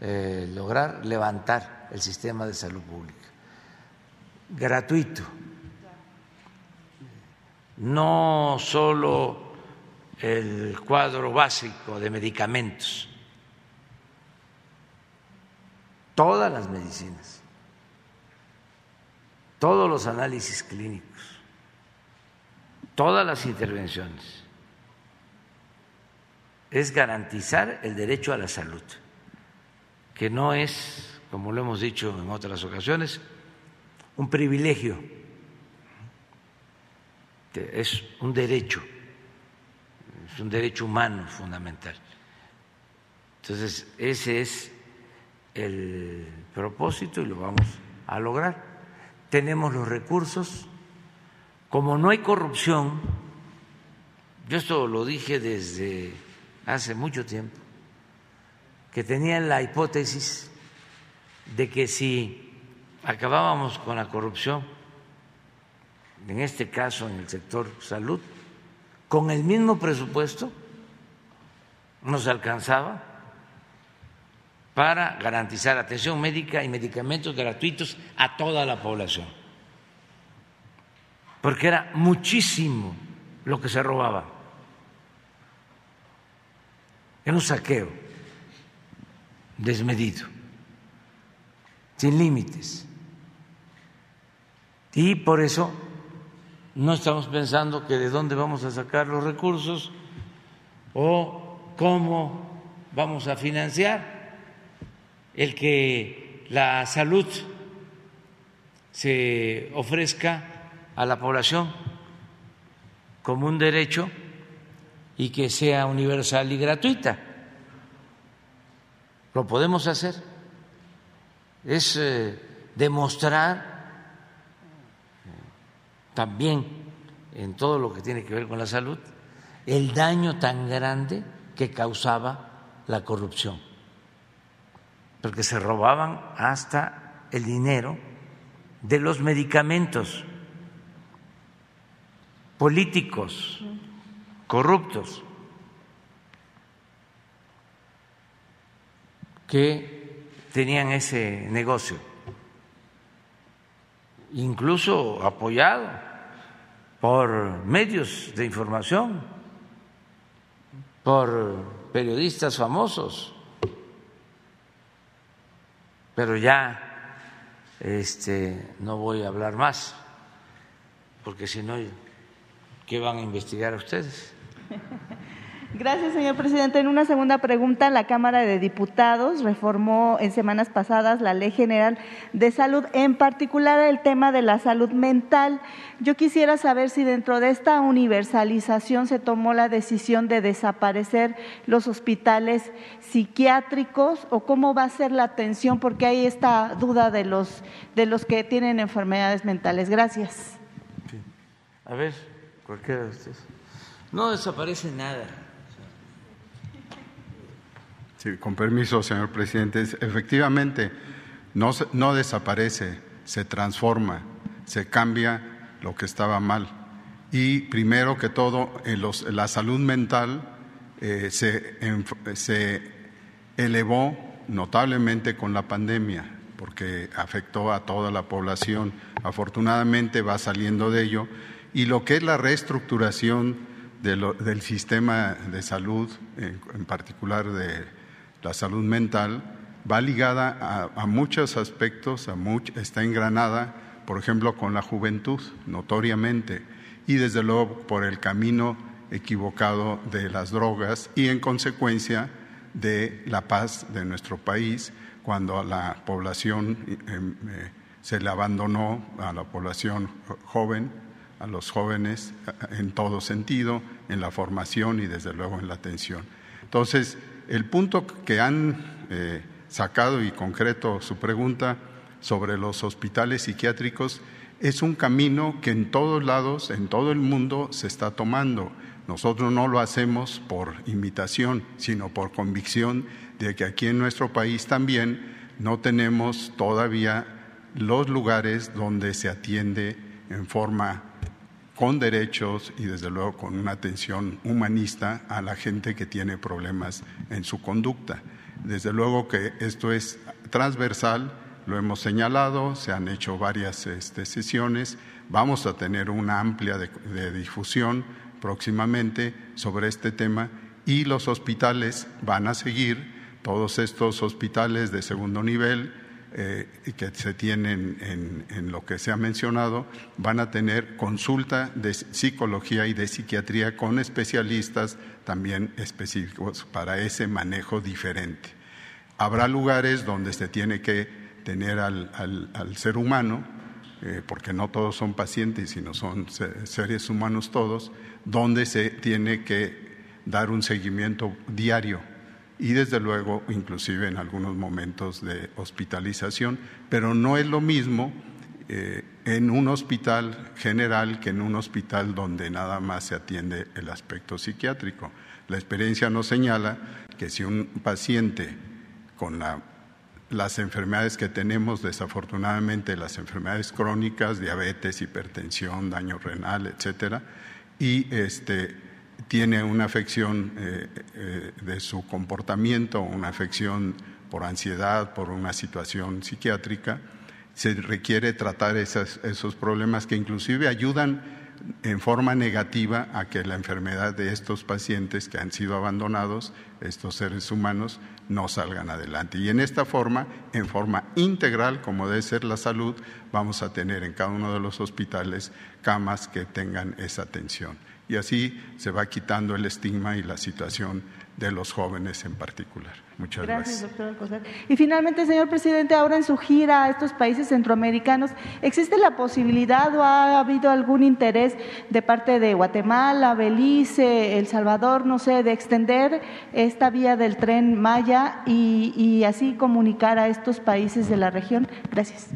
eh, lograr levantar el sistema de salud pública. Gratuito. No solo el cuadro básico de medicamentos, todas las medicinas, todos los análisis clínicos, todas las intervenciones. Es garantizar el derecho a la salud, que no es, como lo hemos dicho en otras ocasiones, un privilegio, es un derecho es un derecho humano fundamental. Entonces, ese es el propósito y lo vamos a lograr. Tenemos los recursos, como no hay corrupción, yo esto lo dije desde hace mucho tiempo, que tenía la hipótesis de que si acabábamos con la corrupción, en este caso en el sector salud, con el mismo presupuesto nos alcanzaba para garantizar atención médica y medicamentos gratuitos a toda la población, porque era muchísimo lo que se robaba, era un saqueo desmedido, sin límites. Y por eso no estamos pensando que de dónde vamos a sacar los recursos o cómo vamos a financiar el que la salud se ofrezca a la población como un derecho y que sea universal y gratuita. Lo podemos hacer. Es eh, demostrar también en todo lo que tiene que ver con la salud, el daño tan grande que causaba la corrupción, porque se robaban hasta el dinero de los medicamentos políticos corruptos que tenían ese negocio, incluso apoyado por medios de información, por periodistas famosos, pero ya este, no voy a hablar más, porque si no, ¿qué van a investigar ustedes? Gracias, señor presidente. En una segunda pregunta, la Cámara de Diputados reformó en semanas pasadas la Ley General de Salud, en particular el tema de la salud mental. Yo quisiera saber si dentro de esta universalización se tomó la decisión de desaparecer los hospitales psiquiátricos o cómo va a ser la atención, porque hay esta duda de los, de los que tienen enfermedades mentales. Gracias. A ver, cualquiera de ustedes. No desaparece nada. Sí, con permiso, señor presidente. Efectivamente, no, no desaparece, se transforma, se cambia lo que estaba mal. Y primero que todo, en la salud mental eh, se, se elevó notablemente con la pandemia, porque afectó a toda la población. Afortunadamente va saliendo de ello. Y lo que es la reestructuración del sistema de salud, en, en particular de la salud mental va ligada a, muchos aspectos, a está engranada, por ejemplo, con la juventud, notoriamente, y desde luego por el camino equivocado de las drogas y en consecuencia de la paz de nuestro país, cuando a la población em, eh, se le abandonó, a la población joven, a los jóvenes en todo sentido, en la formación y desde luego en la atención. Entonces, el punto que han eh, sacado y concreto su pregunta sobre los hospitales psiquiátricos es un camino que en todos lados, en todo el mundo, se está tomando. Nosotros no lo hacemos por imitación, sino por convicción de que aquí en nuestro país también no tenemos todavía los lugares donde se atiende en forma con derechos y desde luego con una atención humanista a la gente que tiene problemas en su conducta. Desde luego que esto es transversal, lo hemos señalado, se han hecho varias este, sesiones, vamos a tener una amplia difusión próximamente sobre este tema y los hospitales van a seguir, todos estos hospitales de segundo nivel, eh, que se tienen en, lo que se ha mencionado van a tener consulta de psicología y de psiquiatría con especialistas también específicos para ese manejo diferente. Habrá lugares donde se tiene que tener al, ser humano, eh, porque no todos son pacientes, sino son seres humanos todos, donde se tiene que dar un seguimiento diario y desde luego inclusive en algunos momentos de hospitalización, pero no es lo mismo eh, en un hospital general que en un hospital donde nada más se atiende el aspecto psiquiátrico. La experiencia nos señala que si un paciente con las enfermedades que tenemos, desafortunadamente las enfermedades crónicas, diabetes, hipertensión, daño renal, etcétera, y este, tiene una afección eh, eh, de su comportamiento, una afección por ansiedad, por una situación psiquiátrica, se requiere tratar esos problemas que inclusive ayudan en forma negativa a que la enfermedad de estos pacientes que han sido abandonados, estos seres humanos, no salgan adelante. Y en esta forma, en forma integral, como debe ser la salud, vamos a tener en cada uno de los hospitales camas que tengan esa atención y así se va quitando el estigma y la situación de los jóvenes en particular. Muchas gracias. gracias. doctor Y finalmente, señor presidente, ahora en su gira a estos países centroamericanos, ¿existe la posibilidad o ha habido algún interés de parte de Guatemala, Belice, El Salvador, no sé, de extender esta vía del tren Maya y, y así comunicar a estos países de la región? Gracias.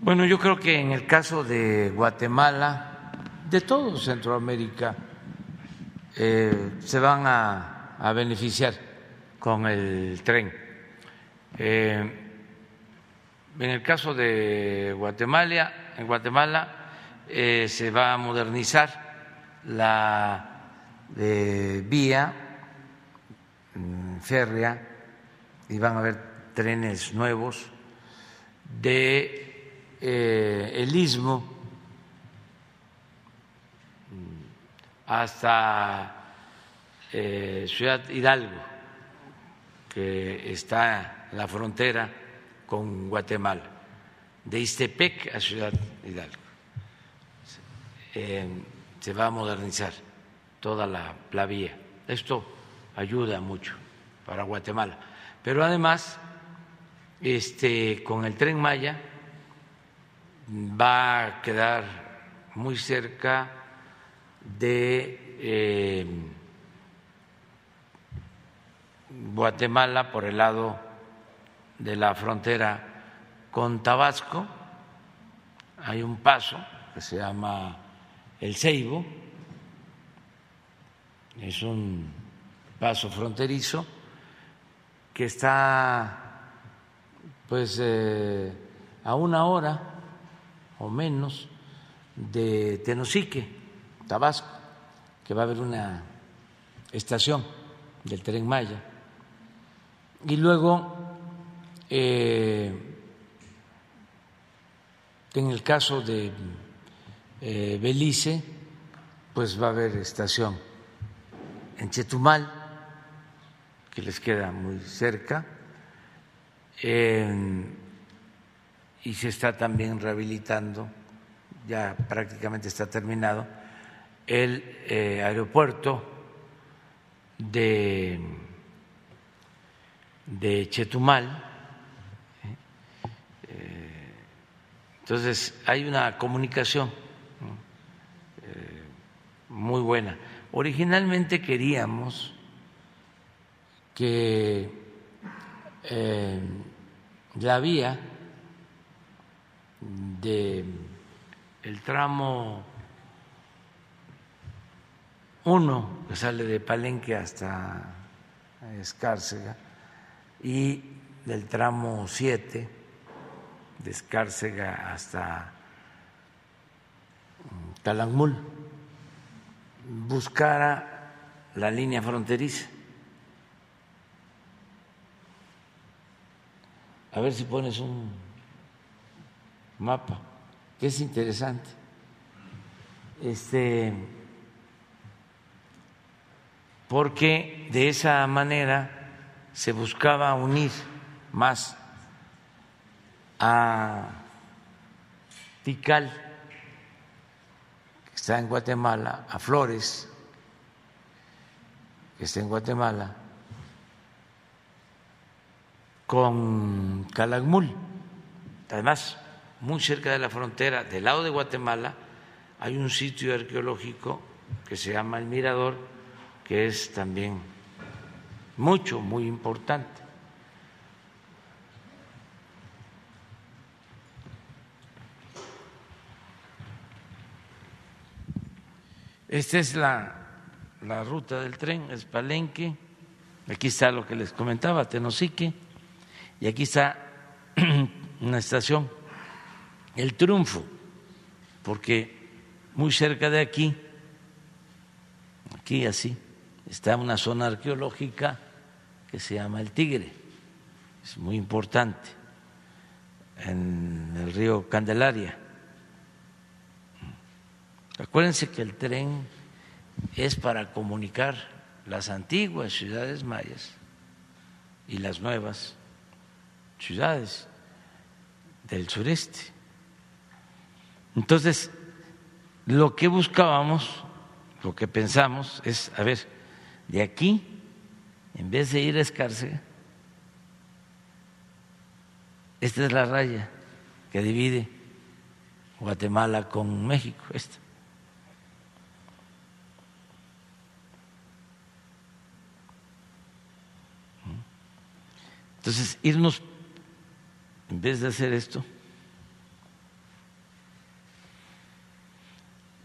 Bueno, yo creo que en el caso de Guatemala, de todo Centroamérica eh, se van a, beneficiar con el tren. Eh, en el caso de Guatemala, en Guatemala eh, se va a modernizar la vía mm, férrea y van a haber trenes nuevos de el istmo hasta eh, Ciudad Hidalgo, que está en la frontera con Guatemala, de Istepec a Ciudad Hidalgo. Se va a modernizar toda la, la vía. Esto ayuda mucho para Guatemala. Pero además, este, con el tren Maya va a quedar muy cerca de eh, Guatemala por el lado de la frontera con Tabasco. Hay un paso que se llama el Ceibo, es un paso fronterizo que está pues eh, a una hora o menos de Tenosique, Tabasco, que va a haber una estación del tren Maya. Y luego, eh, en el caso de eh, Belice, pues va a haber estación en Chetumal, que les queda muy cerca y se está también rehabilitando, ya prácticamente está terminado, el eh, aeropuerto de, de Chetumal. Eh, entonces, hay una comunicación eh, muy buena. Originalmente queríamos que la vía de el tramo 1 que sale de Palenque hasta Escárcega. Y del tramo 7 de Escárcega hasta Calakmul buscara la línea fronteriza. A ver si pones un mapa, que es interesante. Este, porque de esa manera se buscaba unir más a Tikal, que está en Guatemala, a Flores, que está en Guatemala, con Calakmul. Además, muy cerca de la frontera, del lado de Guatemala, hay un sitio arqueológico que se llama El Mirador, es también mucho, muy importante. Esta es la, la ruta del tren, es Palenque. Aquí está lo que les comentaba, Tenosique. Y aquí está una estación, el Triunfo, porque muy cerca de aquí, aquí así, está una zona arqueológica que se llama el Tigre, es muy importante, en el río Candelaria. Acuérdense que el tren es para comunicar las antiguas ciudades mayas y las nuevas ciudades del sureste. Entonces, lo que buscábamos, lo que pensamos es, a ver, de aquí, en vez de ir a Escárcega, esta es la raya que divide Guatemala con México, esta. Entonces, irnos en vez de hacer esto,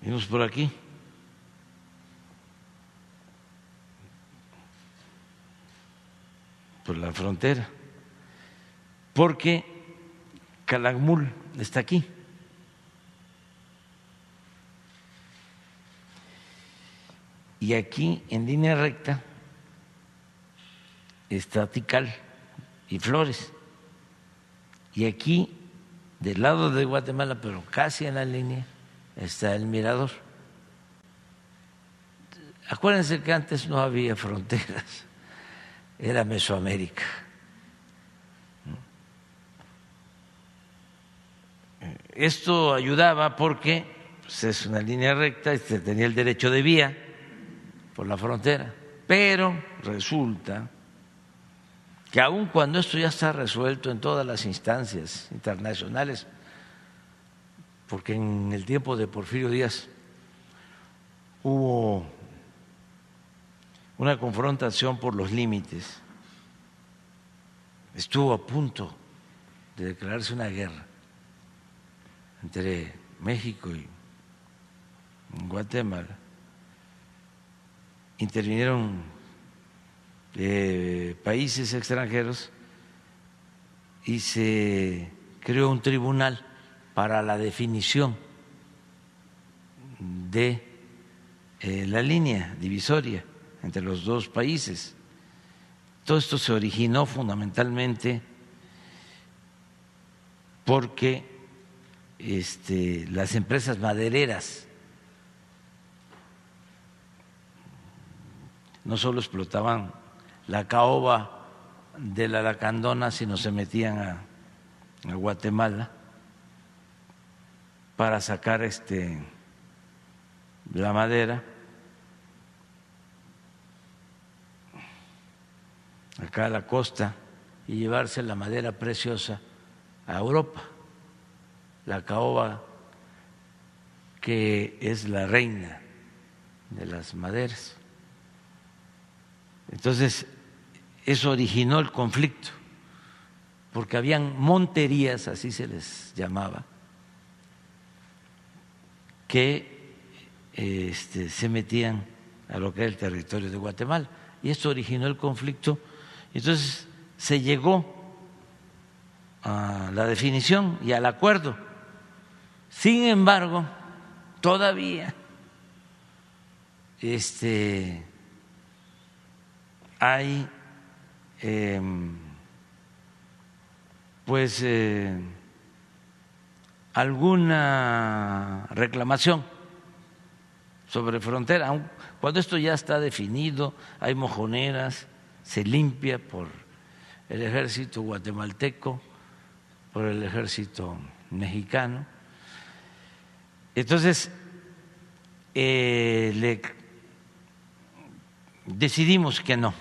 vimos por aquí. Por la frontera, porque Calakmul está aquí. Y aquí, en línea recta, está Tikal y Flores. Y aquí, del lado de Guatemala, pero casi en la línea, está el mirador. Acuérdense que antes no había fronteras, era Mesoamérica. Esto ayudaba porque pues, es una línea recta y se tenía el derecho de vía por la frontera. Pero resulta que aun cuando esto ya está resuelto en todas las instancias internacionales, porque en el tiempo de Porfirio Díaz hubo una confrontación por los límites, estuvo a punto de declararse una guerra entre México y Guatemala, intervinieron eh, países extranjeros y se creó un tribunal para la definición de eh, la línea divisoria entre los dos países. Todo esto se originó fundamentalmente porque este, las empresas madereras no solo explotaban la caoba de la lacandona, sino se metían a, Guatemala para sacar este, la madera. Acá a la costa y llevarse la madera preciosa a Europa la caoba que es la reina de las maderas. Entonces, eso originó el conflicto, porque habían monterías, así se les llamaba, que este, se metían a lo que era el territorio de Guatemala. Y esto originó el conflicto. Entonces se llegó a la definición y al acuerdo sin embargo, todavía este, hay em, pues eh, alguna reclamación sobre frontera. Cuando esto ya está definido, hay mojoneras, se limpia por el ejército guatemalteco, por el ejército mexicano entonces, eh, decidimos que no,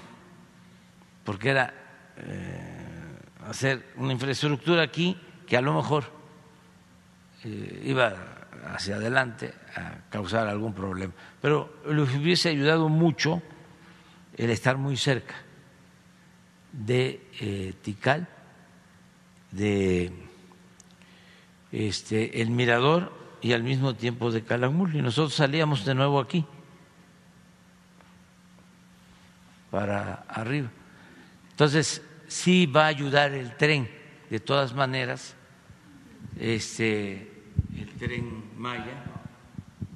porque era eh, hacer una infraestructura aquí que a lo mejor eh, iba hacia adelante a causar algún problema. Pero les hubiese ayudado mucho el estar muy cerca de Tikal, de este, el mirador y al mismo tiempo de Calakmul. Y nosotros salíamos de nuevo aquí, para arriba. Entonces, sí va a ayudar el tren, de todas maneras, este, el tren Maya,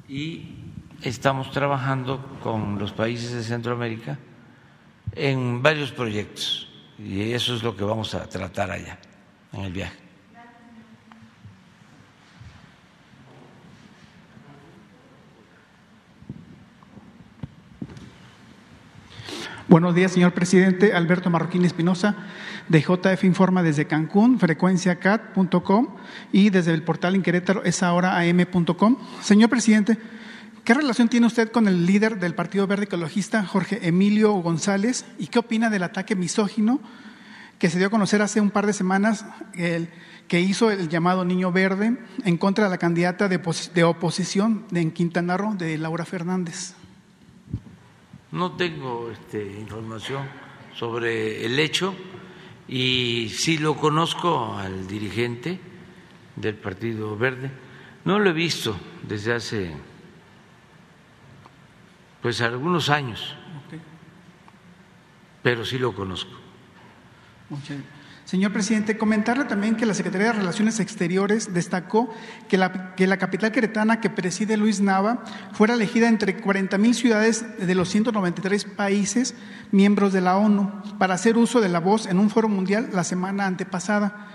y estamos trabajando con los países de Centroamérica en varios proyectos, y eso es lo que vamos a tratar allá, en el viaje. Buenos días, señor presidente. Alberto Marroquín Espinosa, de JF Informa desde Cancún, frecuenciacat.com y desde el portal en Querétaro es ahora am.com. Señor presidente, ¿qué relación tiene usted con el líder del Partido Verde Ecologista, Jorge Emilio González, y qué opina del ataque misógino que se dio a conocer hace un par de semanas, el, que hizo el llamado Niño Verde en contra de la candidata de, de oposición en Quintana Roo, de Laura Fernández? No tengo este, información sobre el hecho y sí lo conozco al dirigente del Partido Verde. No lo he visto desde hace pues algunos años, pero sí lo conozco. Muchas Señor presidente, comentarle también que la Secretaría de Relaciones Exteriores destacó que la, que la capital queretana que preside Luis Nava fuera elegida entre 40 mil ciudades de los 193 países miembros de la ONU para hacer uso de la voz en un foro mundial la semana antepasada.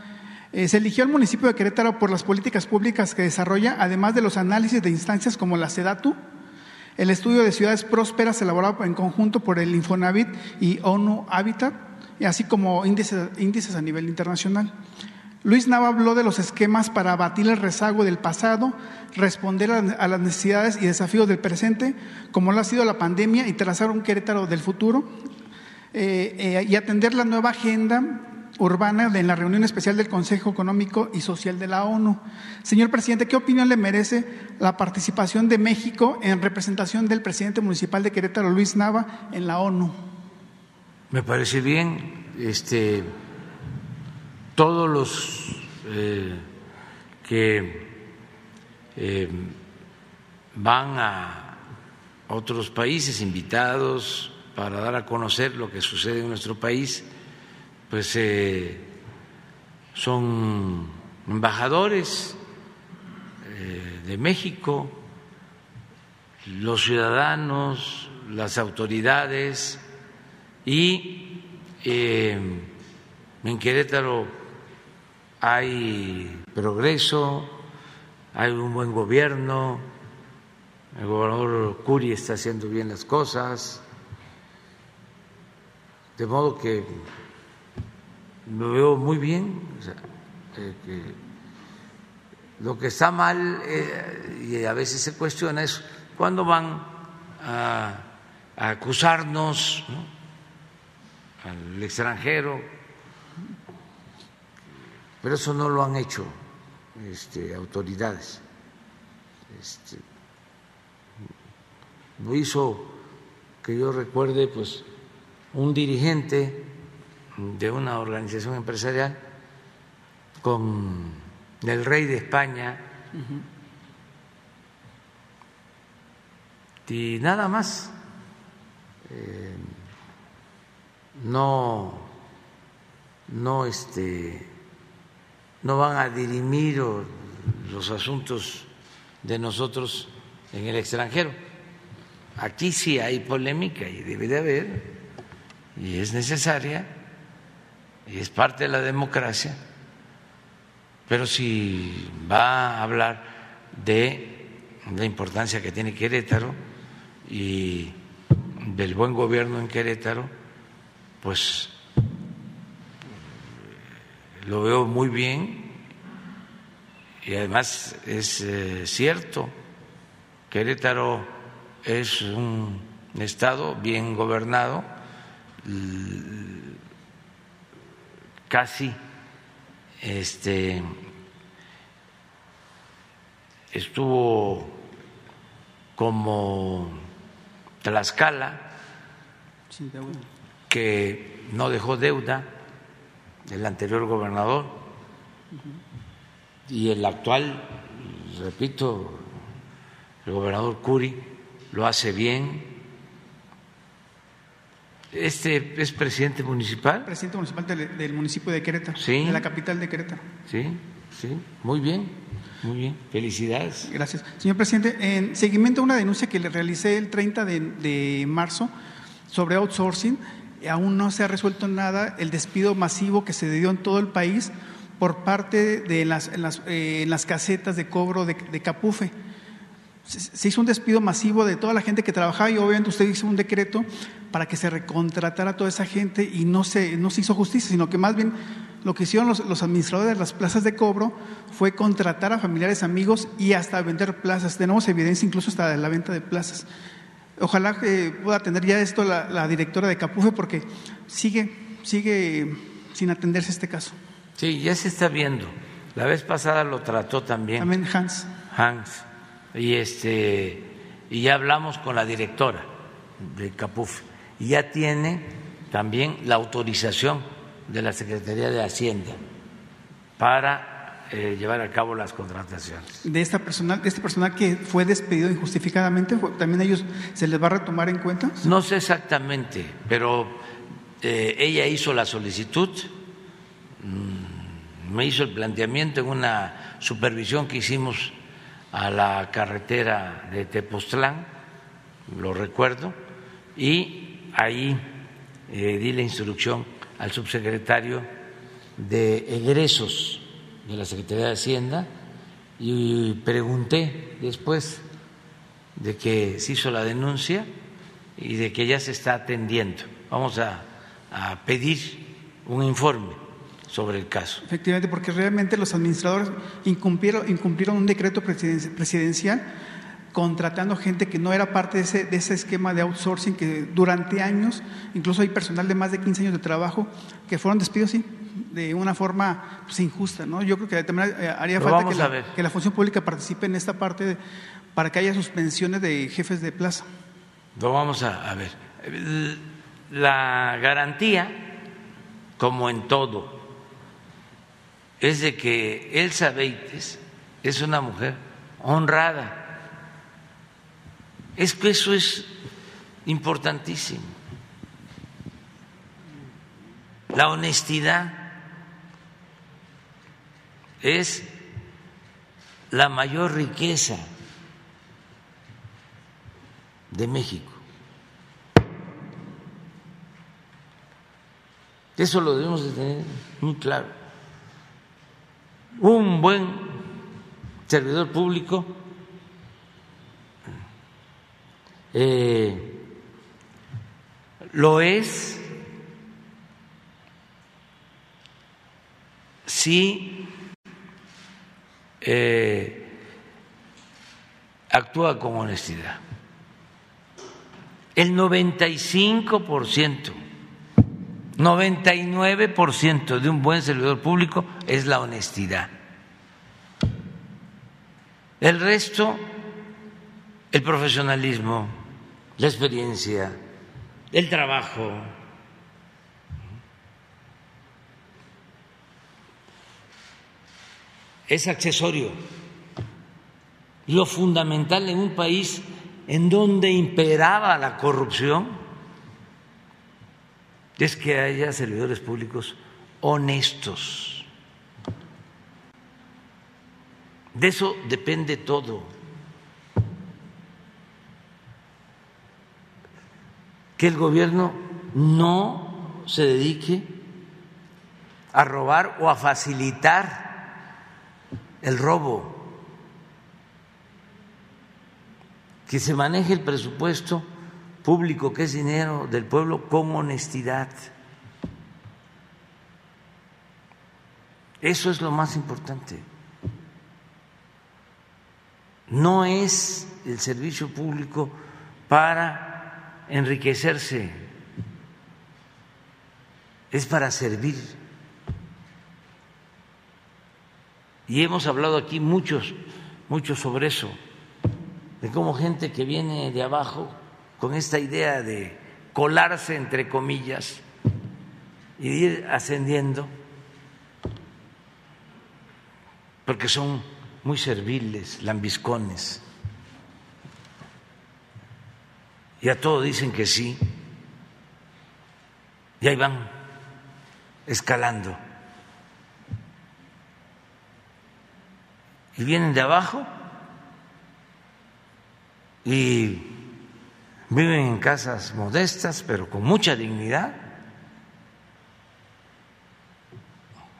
Eh, se eligió el municipio de Querétaro por las políticas públicas que desarrolla, además de los análisis de instancias como la SEDATU, el estudio de ciudades prósperas elaborado en conjunto por el Infonavit y ONU Habitat, así como índices, índices a nivel internacional. Luis Nava habló de los esquemas para abatir el rezago del pasado, responder a las necesidades y desafíos del presente, como lo ha sido la pandemia, y trazar un Querétaro del futuro, eh, eh, y atender la nueva agenda urbana de la reunión especial del Consejo Económico y Social de la ONU. Señor presidente, ¿qué opinión le merece la participación de México en representación del presidente municipal de Querétaro, Luis Nava, en la ONU? Me parece bien. Este, todos los eh, que eh, van a otros países invitados para dar a conocer lo que sucede en nuestro país, pues eh, son embajadores de México, los ciudadanos, las autoridades y en Querétaro hay progreso, hay un buen gobierno, el gobernador Curi está haciendo bien las cosas, de modo que lo veo muy bien. Eh, lo que está mal eh, y a veces se cuestiona es cuándo van a, acusarnos al extranjero pero eso no lo han hecho este, autoridades. Este, lo hizo, que yo recuerde, pues un dirigente de una organización empresarial con el rey de España y nada más. Eh, no, no este no van a dirimir los asuntos de nosotros en el extranjero. Aquí sí hay polémica y debe de haber, y es necesaria, y es parte de la democracia, pero si va a hablar de la importancia que tiene Querétaro y del buen gobierno en Querétaro, pues lo veo muy bien y además es eh, cierto, Querétaro es un estado bien gobernado, casi este estuvo como Tlaxcala, que no dejó deuda el anterior gobernador y el actual, repito, el gobernador Curi lo hace bien. Este es presidente municipal. Presidente municipal del, municipio de Querétaro, sí. de la capital de Querétaro. Sí, sí, muy bien, muy bien. Felicidades. Gracias. Señor presidente, en seguimiento a una denuncia que le realicé el 30 de, de marzo sobre outsourcing, aún no se ha resuelto nada el despido masivo que se dio en todo el país por parte de las, en las, eh, las casetas de cobro de, Capufe. Se, hizo un despido masivo de toda la gente que trabajaba y obviamente usted hizo un decreto para que se recontratara a toda esa gente y no se, no se hizo justicia, sino que más bien lo que hicieron los, los, administradores de las plazas de cobro fue contratar a familiares, amigos y hasta vender plazas. Tenemos evidencia incluso hasta de la venta de plazas. Ojalá que pueda atender ya esto la, directora de Capufe porque sigue, sigue sin atenderse este caso. Sí, ya se está viendo. La vez pasada lo trató también. También Hans. Hans. Y este y ya hablamos con la directora de Capufe y ya tiene también la autorización de la Secretaría de Hacienda para eh, llevar a cabo las contrataciones. De esta personal, de este personal que fue despedido injustificadamente, también ellos se les va a retomar en cuenta. No sé exactamente, pero eh, ella hizo la solicitud, mm, me hizo el planteamiento en una supervisión que hicimos a la carretera de Tepoztlán, lo recuerdo, y ahí eh, di la instrucción al subsecretario de egresos de la Secretaría de Hacienda y pregunté después de que se hizo la denuncia y de que ya se está atendiendo. Vamos a, a pedir un informe sobre el caso. Efectivamente, porque realmente los administradores incumplieron, incumplieron un decreto presidencial contratando gente que no era parte de ese, de ese esquema de outsourcing que durante años, incluso hay personal de más de 15 años de trabajo que fueron despidos, sí, de una forma pues, injusta. ¿no? Yo creo que también eh, haría falta que la, que la, función pública participe en esta parte para que haya suspensiones de jefes de plaza. Lo vamos a, a ver. La garantía, como en todo, es de que Elsa Beites es una mujer honrada es que eso es importantísimo. La honestidad es la mayor riqueza de México. Eso lo debemos de tener muy claro. Un buen servidor público eh, lo es si eh, actúa con honestidad. El 95%, 99% de un buen servidor público es la honestidad. El resto, el profesionalismo, la experiencia, el trabajo. Es accesorio. Lo fundamental en un país en donde imperaba la corrupción es que haya servidores públicos honestos. De eso depende todo. que el gobierno no se dedique a robar o a facilitar el robo, que se maneje el presupuesto público, que es dinero del pueblo, con honestidad. Eso es lo más importante. No es el servicio público para enriquecerse, es para servir. Y hemos hablado aquí muchos, muchos sobre eso, de cómo gente que viene de abajo con esta idea de colarse entre comillas y ir ascendiendo, porque son muy serviles, lambiscones y a todo dicen que sí, y ahí van escalando. Y vienen de abajo y viven en casas modestas, pero con mucha dignidad.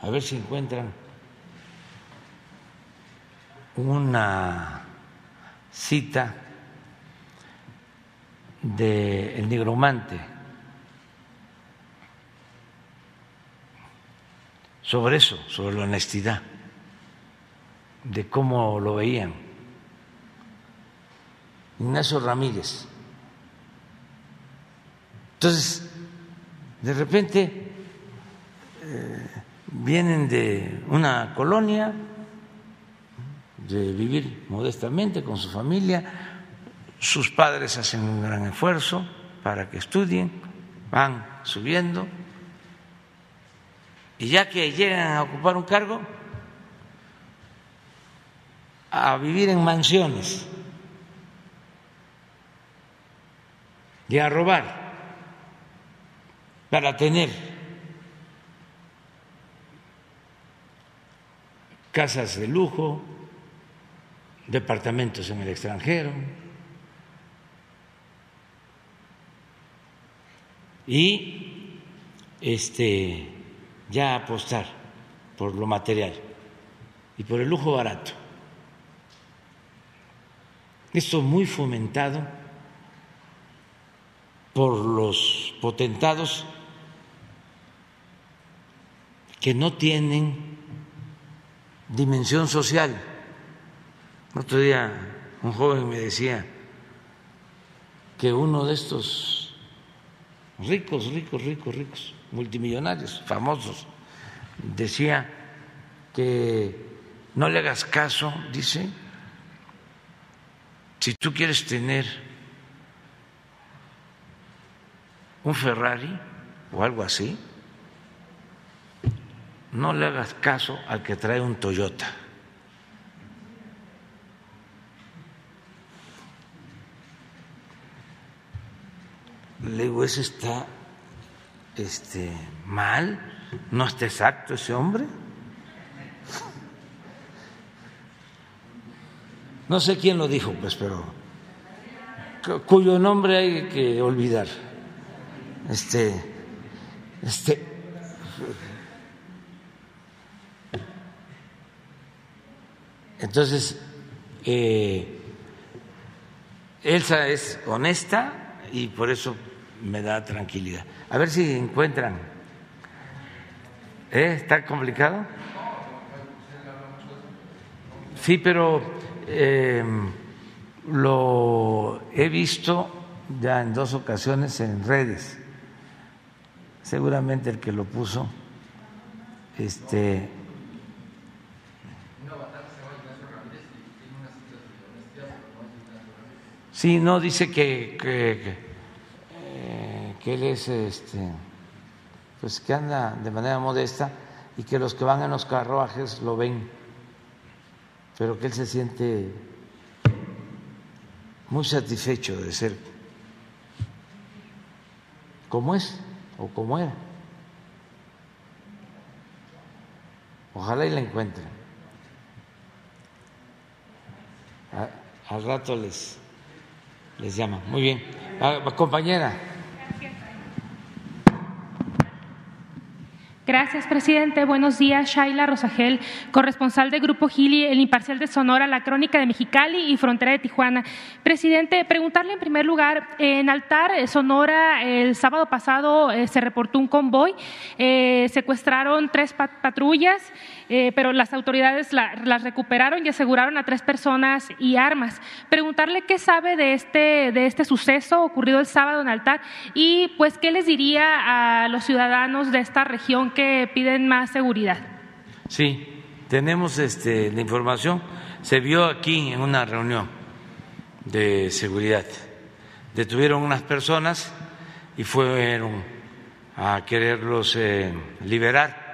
A ver si encuentran una cita del el nigromante sobre eso, sobre la honestidad, de cómo lo veían. Ignacio Ramírez. Entonces, de repente eh, vienen de una colonia, de vivir modestamente con su familia, sus padres hacen un gran esfuerzo para que estudien, van subiendo, y ya que llegan a ocupar un cargo, a vivir en mansiones y a robar para tener casas de lujo, departamentos en el extranjero. y este, ya apostar por lo material. y por el lujo barato. Esto muy fomentado por los potentados que no tienen dimensión social. Otro día un joven me decía que uno de estos ricos, ricos, ricos, ricos, multimillonarios, famosos, decía que no le hagas caso, dice, si tú quieres tener un Ferrari o algo así, no le hagas caso al que trae un Toyota. Le digo, ese está este, mal, no está exacto ese hombre. No sé quién lo dijo, pues, pero cuyo nombre hay que olvidar. Este, este, entonces, eh, Elsa es honesta y por eso me da tranquilidad. A ver si encuentran. ¿Eh? ¿Está complicado? Sí, pero eh, lo he visto ya en dos ocasiones en redes. Seguramente el que lo puso, este. Sí, no dice que, que, eh, que él es este, pues que anda de manera modesta y que los que van en los carruajes lo ven pero que él se siente muy satisfecho de ser como es o como era. Ojalá y la encuentren. al rato les, les llama. Muy bien. Ah, compañera. Gracias, presidente. Buenos días. Shaila Rosagel, corresponsal de Grupo Gili, el imparcial de Sonora, la crónica de Mexicali y frontera de Tijuana. Presidente, preguntarle en primer lugar, en Altar, eh, Sonora, el sábado pasado eh, se reportó un convoy, eh, secuestraron tres patrullas. Eh, pero las autoridades las recuperaron y aseguraron a tres personas y armas. Preguntarle qué sabe de este, de este suceso ocurrido el sábado en Altar y pues qué les diría a los ciudadanos de esta región que piden más seguridad. Sí, tenemos este, la información. Se vio aquí en una reunión de seguridad. Detuvieron unas personas y fueron a quererlos eh, liberar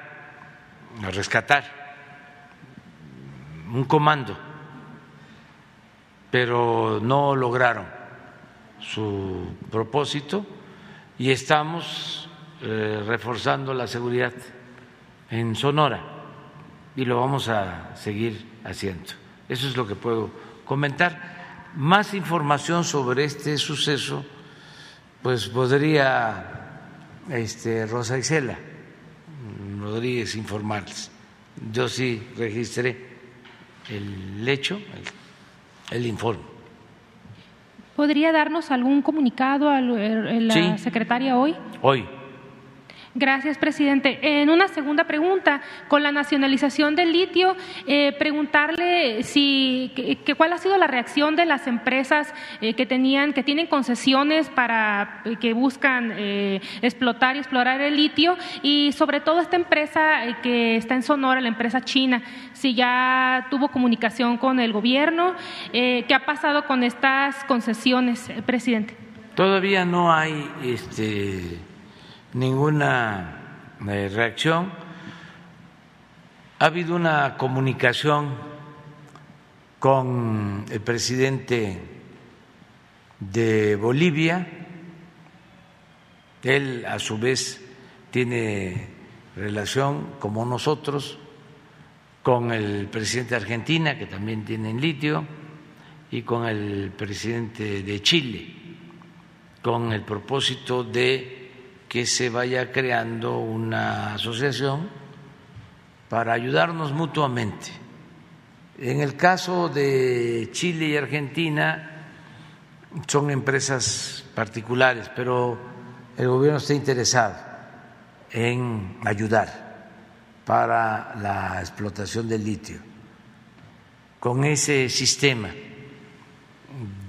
rescatar un comando, pero no lograron su propósito y estamos eh, reforzando la seguridad en Sonora y lo vamos a seguir haciendo. Eso es lo que puedo comentar. Más información sobre este suceso, pues podría este, Rosa Isela Rodríguez informarles. Yo sí registré el hecho, el, informe. ¿Podría darnos algún comunicado a la secretaria hoy? Hoy. Gracias, presidente. En una segunda pregunta, con la nacionalización del litio, eh, preguntarle si que, cuál ha sido la reacción de las empresas eh, que tenían que tienen concesiones para eh, que buscan explotar y explorar el litio y sobre todo esta empresa que está en Sonora, la empresa china, si ya tuvo comunicación con el gobierno, qué ha pasado con estas concesiones, presidente. Todavía no hay este ninguna eh, reacción. Ha habido una comunicación con el presidente de Bolivia. Él, a su vez, tiene relación, como nosotros, con el presidente de Argentina, que también tiene en litio, y con el presidente de Chile, con el propósito de que se vaya creando una asociación para ayudarnos mutuamente. En el caso de Chile y Argentina son empresas particulares, pero el gobierno está interesado en ayudar para la explotación del litio. Con ese sistema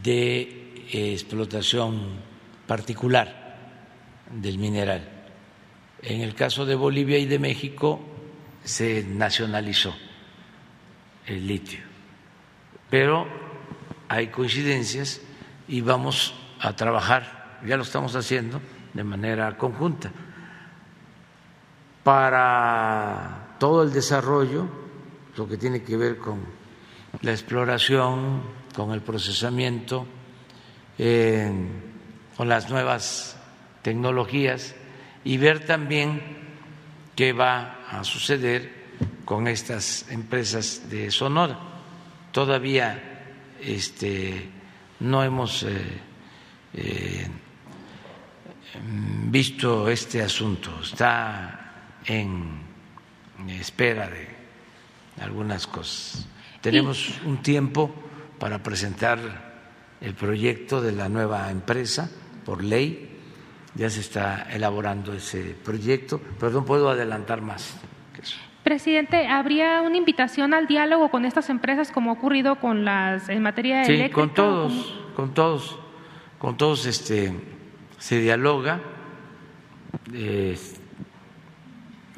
de explotación particular del mineral. En el caso de Bolivia y de México se nacionalizó el litio, pero hay coincidencias y vamos a trabajar, ya lo estamos haciendo de manera conjunta, para todo el desarrollo, lo que tiene que ver con la exploración, con el procesamiento, con las nuevas tecnologías y ver también qué va a suceder con estas empresas de Sonora. Todavía este, no hemos eh, eh, visto este asunto, está en espera de algunas cosas. Tenemos un tiempo para presentar el proyecto de la nueva empresa por ley, ya se está elaborando ese proyecto, pero no puedo adelantar más. Presidente, ¿habría una invitación al diálogo con estas empresas como ha ocurrido con las en materia de sí, con todos, con todos, con todos este se dialoga y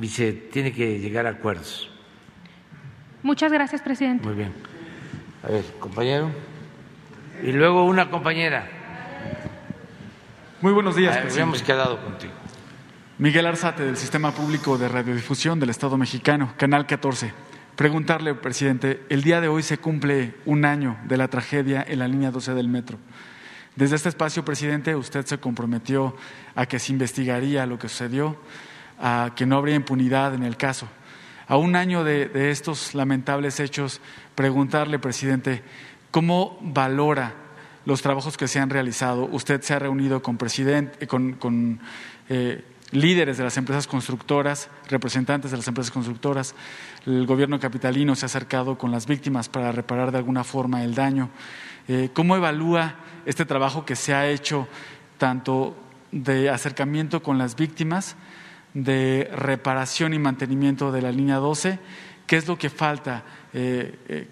se tiene que llegar a acuerdos. Muchas gracias, presidente. Muy bien. A ver, compañero. Y luego una compañera. Muy buenos días, presidente. Hemos quedado contigo. Miguel Arzate, del Sistema Público de Radiodifusión del Estado Mexicano, Canal 14. Preguntarle, presidente, el día de hoy se cumple un año de la tragedia en la línea 12 del metro. Desde este espacio, presidente, usted se comprometió a que se investigaría lo que sucedió, a que no habría impunidad en el caso. A un año de, estos lamentables hechos, preguntarle, presidente, ¿cómo valora los trabajos que se han realizado? Usted se ha reunido con, presidente, con, eh, líderes de las empresas constructoras, representantes de las empresas constructoras. El gobierno capitalino se ha acercado con las víctimas para reparar de alguna forma el daño. Eh, ¿Cómo evalúa este trabajo que se ha hecho tanto de acercamiento con las víctimas, de reparación y mantenimiento de la línea 12? ¿Qué es lo que falta eh,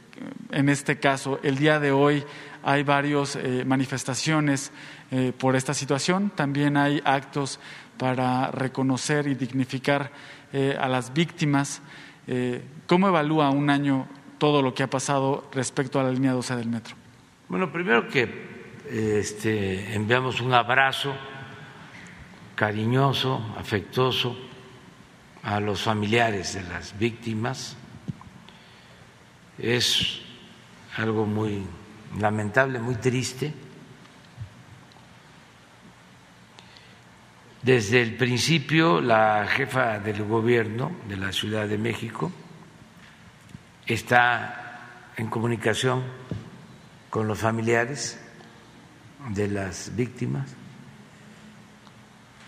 en este caso? El día de hoy hay varias manifestaciones por esta situación, también hay actos para reconocer y dignificar eh, a las víctimas. Eh, ¿Cómo evalúa un año todo lo que ha pasado respecto a la línea 12 del metro? Bueno, primero que este, enviamos un abrazo cariñoso, afectuoso a los familiares de las víctimas. Es algo muy lamentable, muy triste Desde el principio, la jefa del gobierno de la Ciudad de México está en comunicación con los familiares de las víctimas.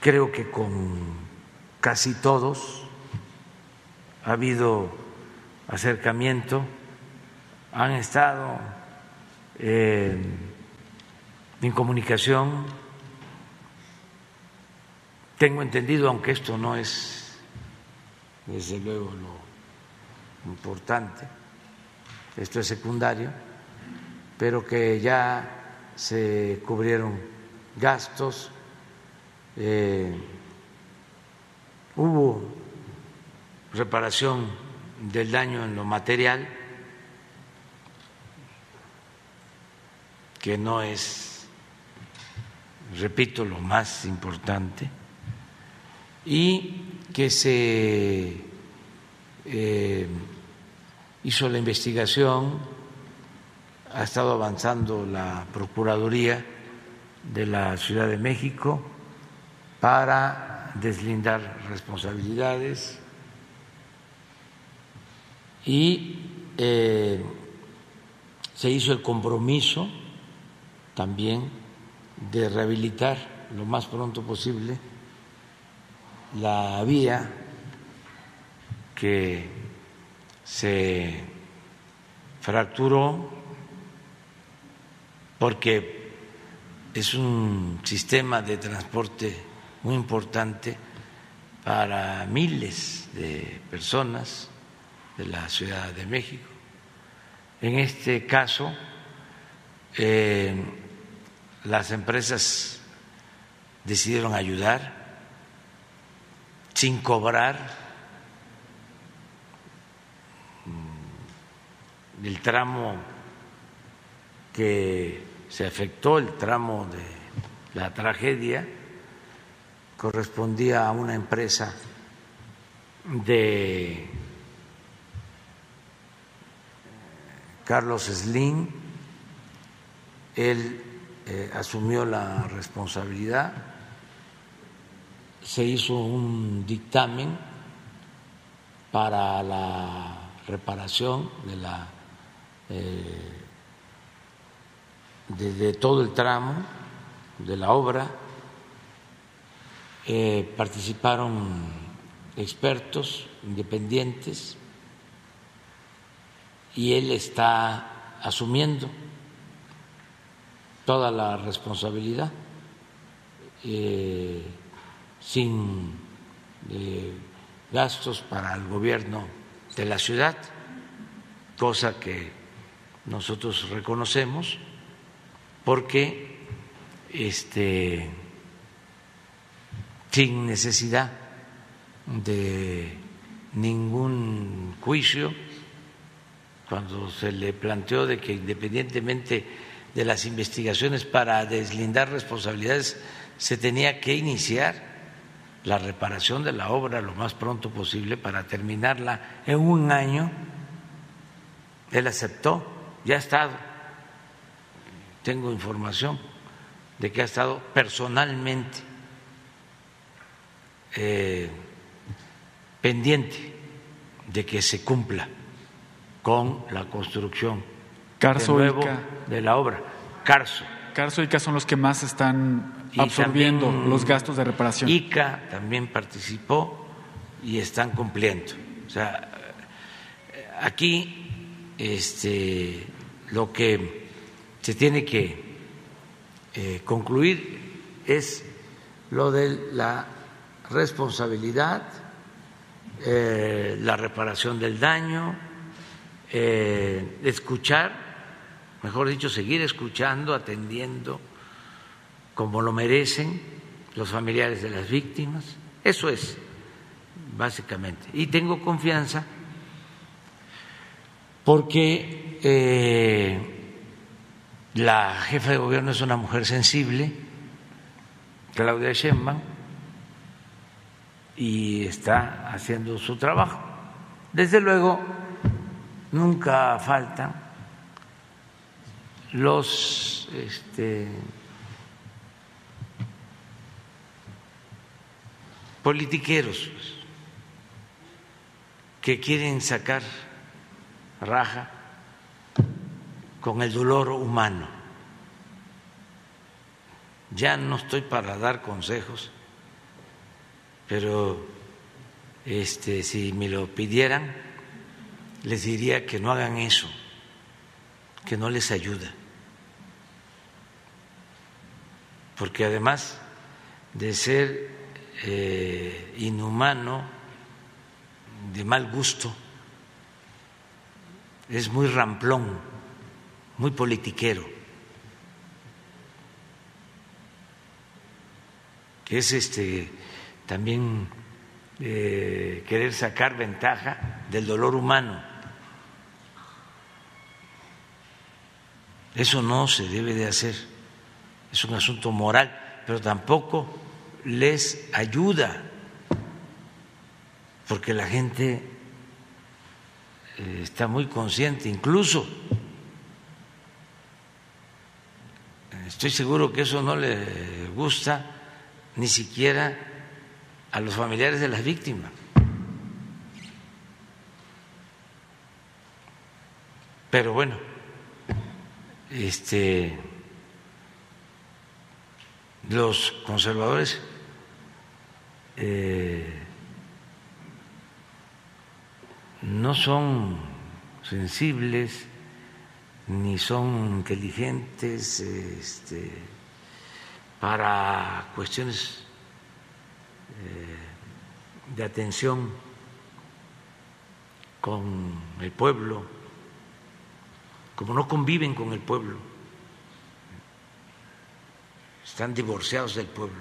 Creo que con casi todos ha habido acercamiento, han estado eh, en comunicación tengo entendido, aunque esto no es desde luego lo importante, esto es secundario, pero que ya se cubrieron gastos, eh, hubo reparación del daño en lo material, que no es, repito, lo más importante y que se eh, hizo la investigación, ha estado avanzando la Procuraduría de la Ciudad de México para deslindar responsabilidades y eh, se hizo el compromiso también de rehabilitar lo más pronto posible la vía que se fracturó porque es un sistema de transporte muy importante para miles de personas de la Ciudad de México. En este caso, eh, las empresas decidieron ayudar sin cobrar el tramo que se afectó, el tramo de la tragedia, correspondía a una empresa de Carlos Slim. Él eh, asumió la responsabilidad, se hizo un dictamen para la reparación de la eh, de, todo el tramo de la obra. Eh, participaron expertos independientes y él está asumiendo toda la responsabilidad eh, sin gastos para el gobierno de la ciudad, cosa que nosotros reconocemos porque este sin necesidad de ningún juicio cuando se le planteó de que independientemente de las investigaciones para deslindar responsabilidades se tenía que iniciar la reparación de la obra lo más pronto posible para terminarla en un año, él aceptó ya ha estado, tengo información de que ha estado personalmente eh, pendiente de que se cumpla con la construcción Carso de, nuevo de la obra. Carso. Carso y ICA son los que más están absorbiendo los gastos de reparación. ICA también participó y están cumpliendo. O sea, aquí este, lo que se tiene que eh, concluir es lo de la responsabilidad, eh, la reparación del daño, eh, escuchar, mejor dicho, seguir escuchando, atendiendo como lo merecen los familiares de las víctimas. Eso es, básicamente. Y tengo confianza porque eh, la jefa de gobierno es una mujer sensible, Claudia Sheinbaum, y está haciendo su trabajo. Desde luego, nunca faltan los este, politiqueros que quieren sacar raja con el dolor humano. Ya no estoy para dar consejos, pero este, si me lo pidieran, les diría que no hagan eso, que no les ayuda. Porque además de ser eh, inhumano, de mal gusto, es muy ramplón, muy politiquero, que es este también eh, querer sacar ventaja del dolor humano. Eso no se debe de hacer, es un asunto moral, pero tampoco les ayuda, porque la gente eh, está muy consciente, incluso estoy seguro que eso no le gusta ni siquiera a los familiares de las víctimas. Pero bueno, este los conservadores eh, no son sensibles ni son inteligentes este, para cuestiones eh, de atención con el pueblo, como no conviven con el pueblo, están divorciados del pueblo,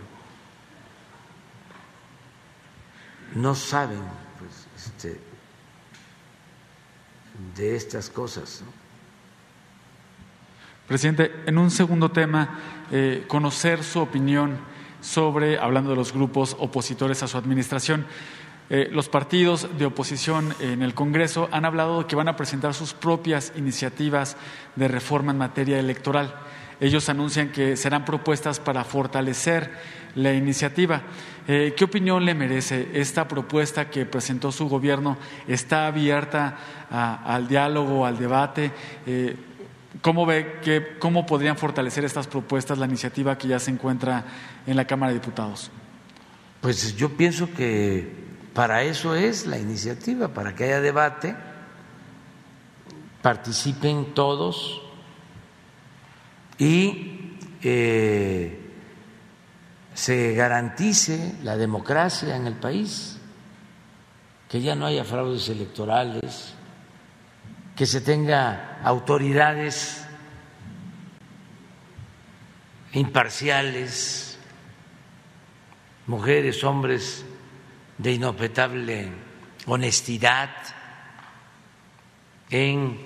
no saben pues, este, de estas cosas. Presidente, en un segundo tema, eh, conocer su opinión sobre, hablando de los grupos opositores a su administración, eh, los partidos de oposición en el Congreso han hablado de que van a presentar sus propias iniciativas de reforma en materia electoral. Ellos anuncian que serán propuestas para fortalecer la iniciativa. Eh, ¿Qué opinión le merece esta propuesta que presentó su gobierno? ¿Está abierta al diálogo, al debate? ¿Cómo ve que cómo podrían fortalecer estas propuestas la iniciativa que ya se encuentra en la Cámara de Diputados? Pues yo pienso que para eso es la iniciativa, para que haya debate, participen todos y eh, se garantice la democracia en el país, que ya no haya fraudes electorales, que se tenga autoridades imparciales, mujeres, hombres de inopetable honestidad en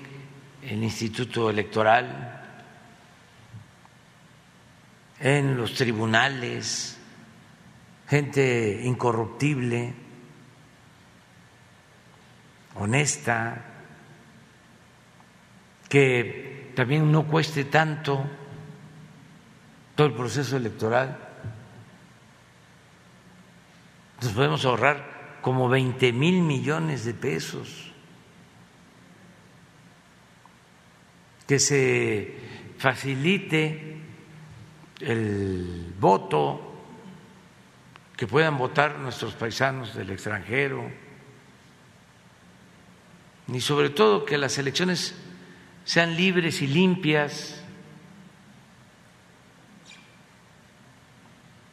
el Instituto Electoral, en los tribunales, gente incorruptible, honesta, que también no cueste tanto todo el proceso electoral. Nos podemos ahorrar como 20 mil millones de pesos. Que se facilite el voto, que puedan votar nuestros paisanos del extranjero y sobre todo que las elecciones sean libres y limpias,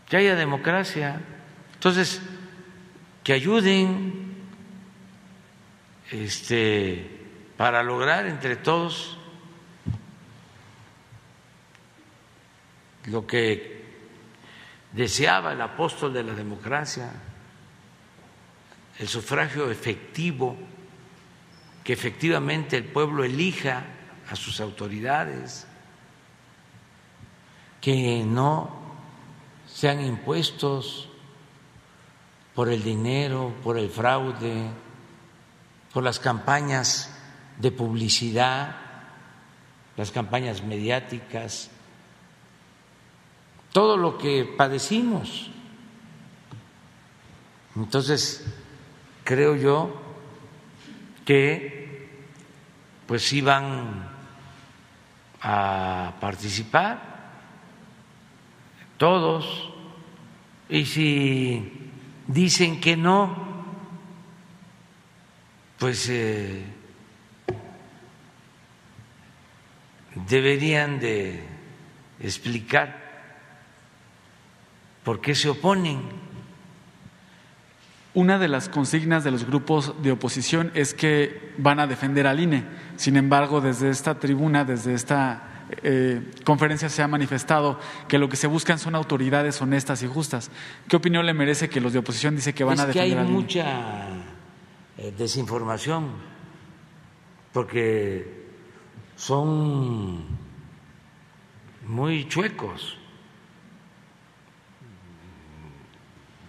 que haya democracia. Entonces, que ayuden este, para lograr entre todos lo que deseaba el apóstol de la democracia, el sufragio efectivo, que efectivamente el pueblo elija a sus autoridades, que no sean impuestos por el dinero, por el fraude, por las campañas de publicidad, las campañas mediáticas, todo lo que padecimos. Entonces, creo yo que pues van a participar, todos, y si dicen que no, pues eh, deberían de explicar por qué se oponen. Una de las consignas de los grupos de oposición es que van a defender al INE. Sin embargo, desde esta tribuna, desde esta eh, conferencia se ha manifestado que lo que se buscan son autoridades honestas y justas. ¿Qué opinión le merece que los de oposición dicen que van a defender al INE? Hay mucha eh, desinformación porque son muy chuecos,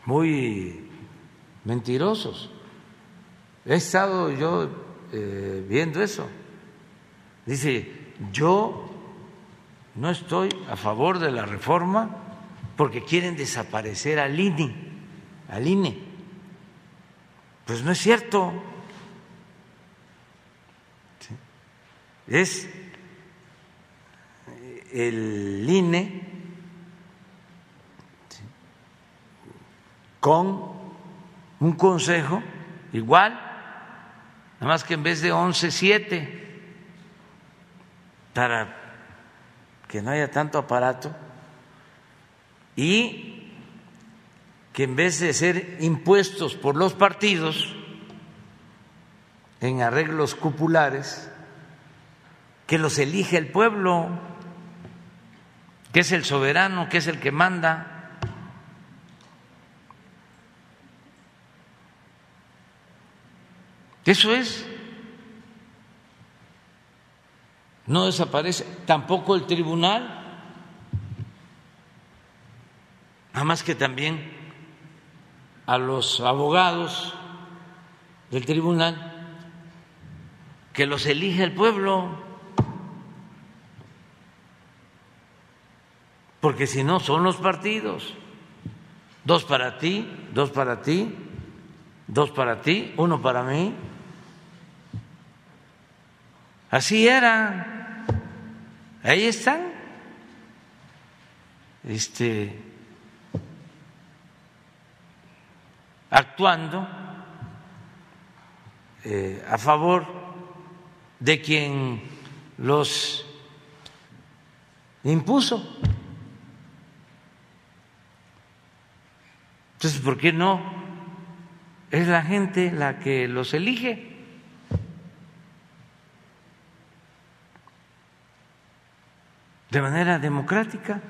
muy mentirosos. He estado yo eh, viendo eso. Dice, yo no estoy a favor de la reforma porque quieren desaparecer al INE, al INE. Pues no es cierto. Es el INE con un consejo igual, nada más que en vez de 11, 7. para que no haya tanto aparato y que en vez de ser impuestos por los partidos en arreglos cupulares, que los elige el pueblo, que es el soberano, que es el que manda. Eso es. No desaparece tampoco el tribunal, nada más que también a los abogados del tribunal que los elige el pueblo. porque si no son los partidos. Dos para ti, dos para ti, dos para ti, uno para mí. Así era. Ahí están. Este actuando eh, a favor de quien los impuso. Entonces, ¿por qué no? Es la gente la que los elige. De manera democrática.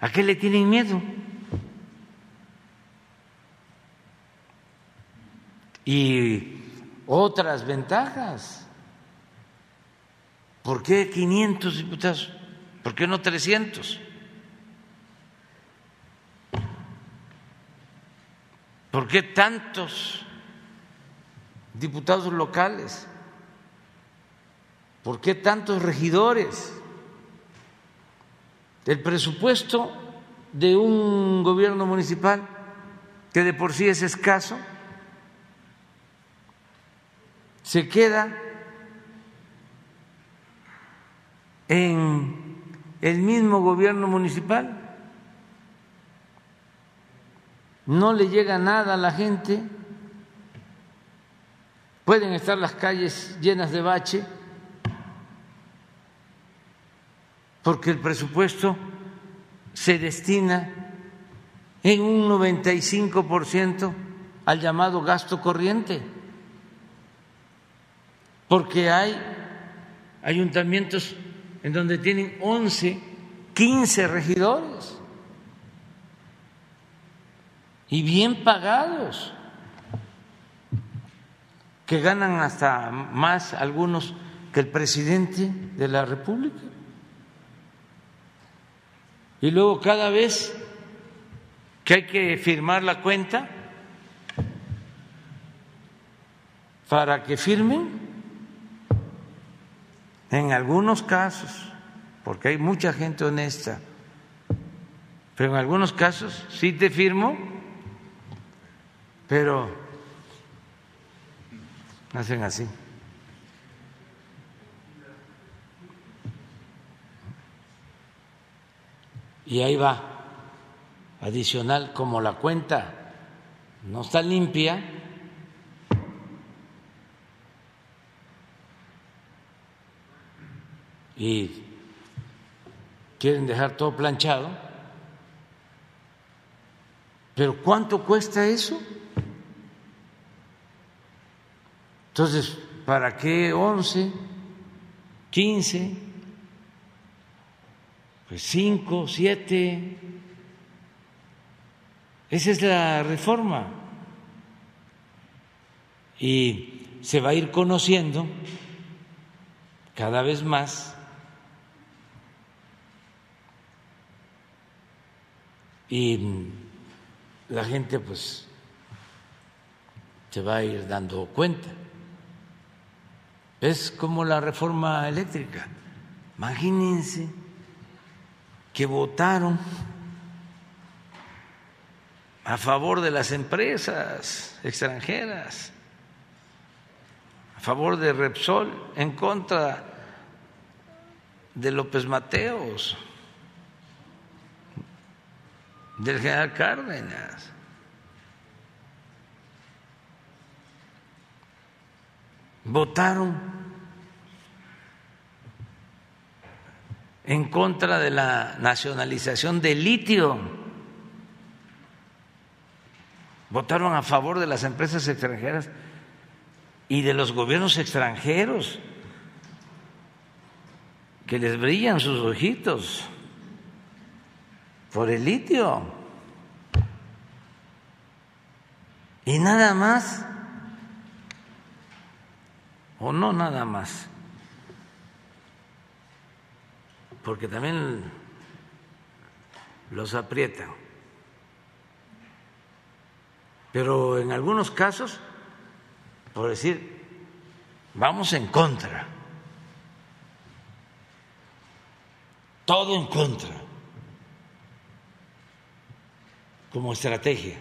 ¿A qué le tienen miedo? Y otras ventajas. ¿Por qué 500 diputados? ¿Por qué no 300? ¿Por qué tantos diputados locales? ¿Por qué tantos regidores? El presupuesto de un gobierno municipal que de por sí es escaso se queda en el mismo gobierno municipal. No le llega nada a la gente, pueden estar las calles llenas de bache, porque el presupuesto se destina en un 95% al llamado gasto corriente, porque hay ayuntamientos en donde tienen 11, 15 regidores y bien pagados, que ganan hasta más algunos que el presidente de la República. Y luego cada vez que hay que firmar la cuenta para que firmen, en algunos casos, porque hay mucha gente honesta, pero en algunos casos sí te firmo pero hacen así. Y ahí va, adicional, como la cuenta no está limpia, y quieren dejar todo planchado, pero ¿cuánto cuesta eso? Entonces, ¿para qué 11, 15, pues 5, 7? Esa es la reforma. Y se va a ir conociendo cada vez más y la gente pues se va a ir dando cuenta. Es como la reforma eléctrica. Imagínense que votaron a favor de las empresas extranjeras, a favor de Repsol, en contra de López Mateos, del general Cárdenas. Votaron en contra de la nacionalización del litio. Votaron a favor de las empresas extranjeras y de los gobiernos extranjeros que les brillan sus ojitos por el litio. Y nada más, o no nada más, porque también los aprietan. Pero en algunos casos, por decir, vamos en contra, todo en contra, como estrategia.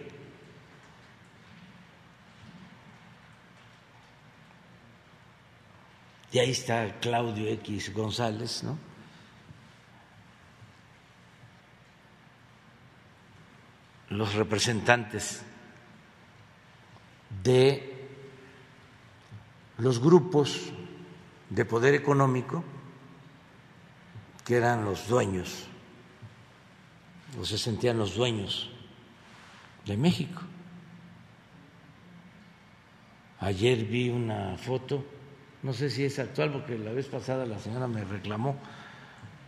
Y ahí está Claudio X González, ¿no? Los representantes de los grupos de poder económico que eran los dueños, o se sentían los dueños de México. Ayer vi una foto, no sé si es actual, porque la vez pasada la señora me reclamó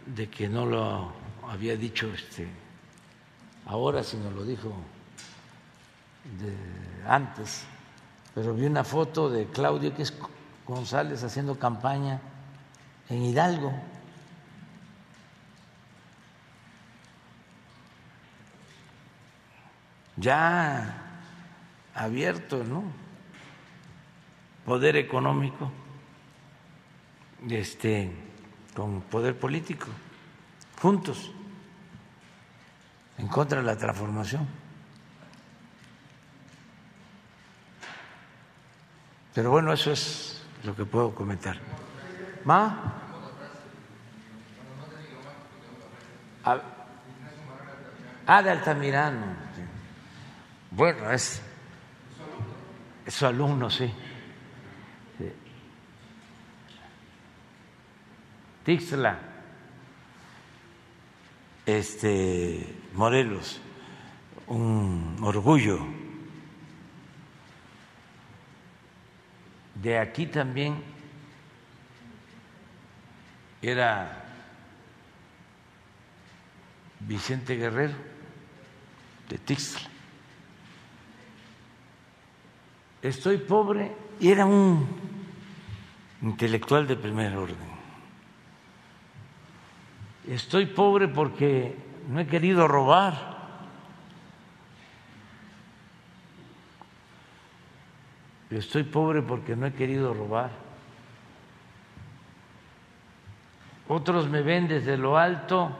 de que no lo había dicho este ahora, si nos lo dijo antes, pero vi una foto de Claudio es González haciendo campaña en Hidalgo. Ya abierto, ¿no? Poder económico, este, con poder político, juntos en contra de la transformación. Pero bueno, eso es lo que puedo comentar. ¿Ma? Ah, de Altamirano. Bueno, es, es su alumno, sí. Tixla, este, Morelos, un orgullo. De aquí también era Vicente Guerrero, de Tixla. Estoy pobre y era un intelectual de primer orden. Estoy pobre porque no he querido robar. Estoy pobre porque no he querido robar. Otros me ven desde lo alto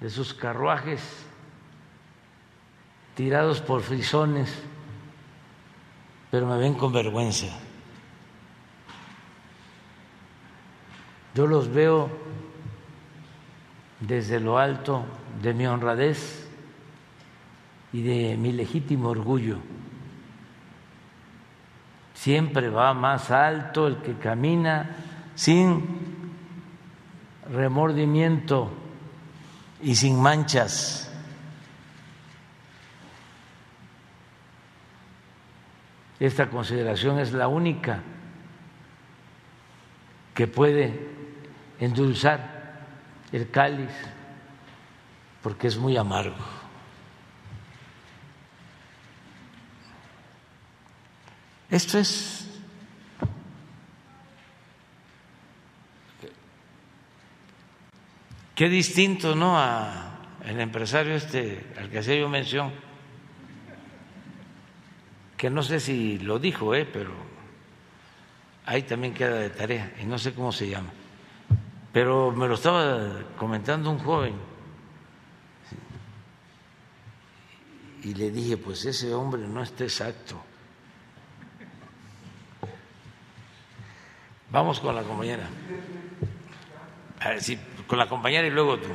de sus carruajes tirados por frisones, pero me ven con vergüenza. Yo los veo desde lo alto de mi honradez y de mi legítimo orgullo. Siempre va más alto el que camina sin remordimiento y sin manchas. Esta consideración es la única que puede endulzar el cáliz porque es muy amargo. Esto es qué distinto, ¿no? A el empresario este al que hacía yo mención, que no sé si lo dijo, ¿eh? pero ahí también queda de tarea y no sé cómo se llama. Pero me lo estaba comentando un joven. Y le dije, pues ese hombre no está exacto. Vamos con la compañera. Sí, con la compañera y luego tú.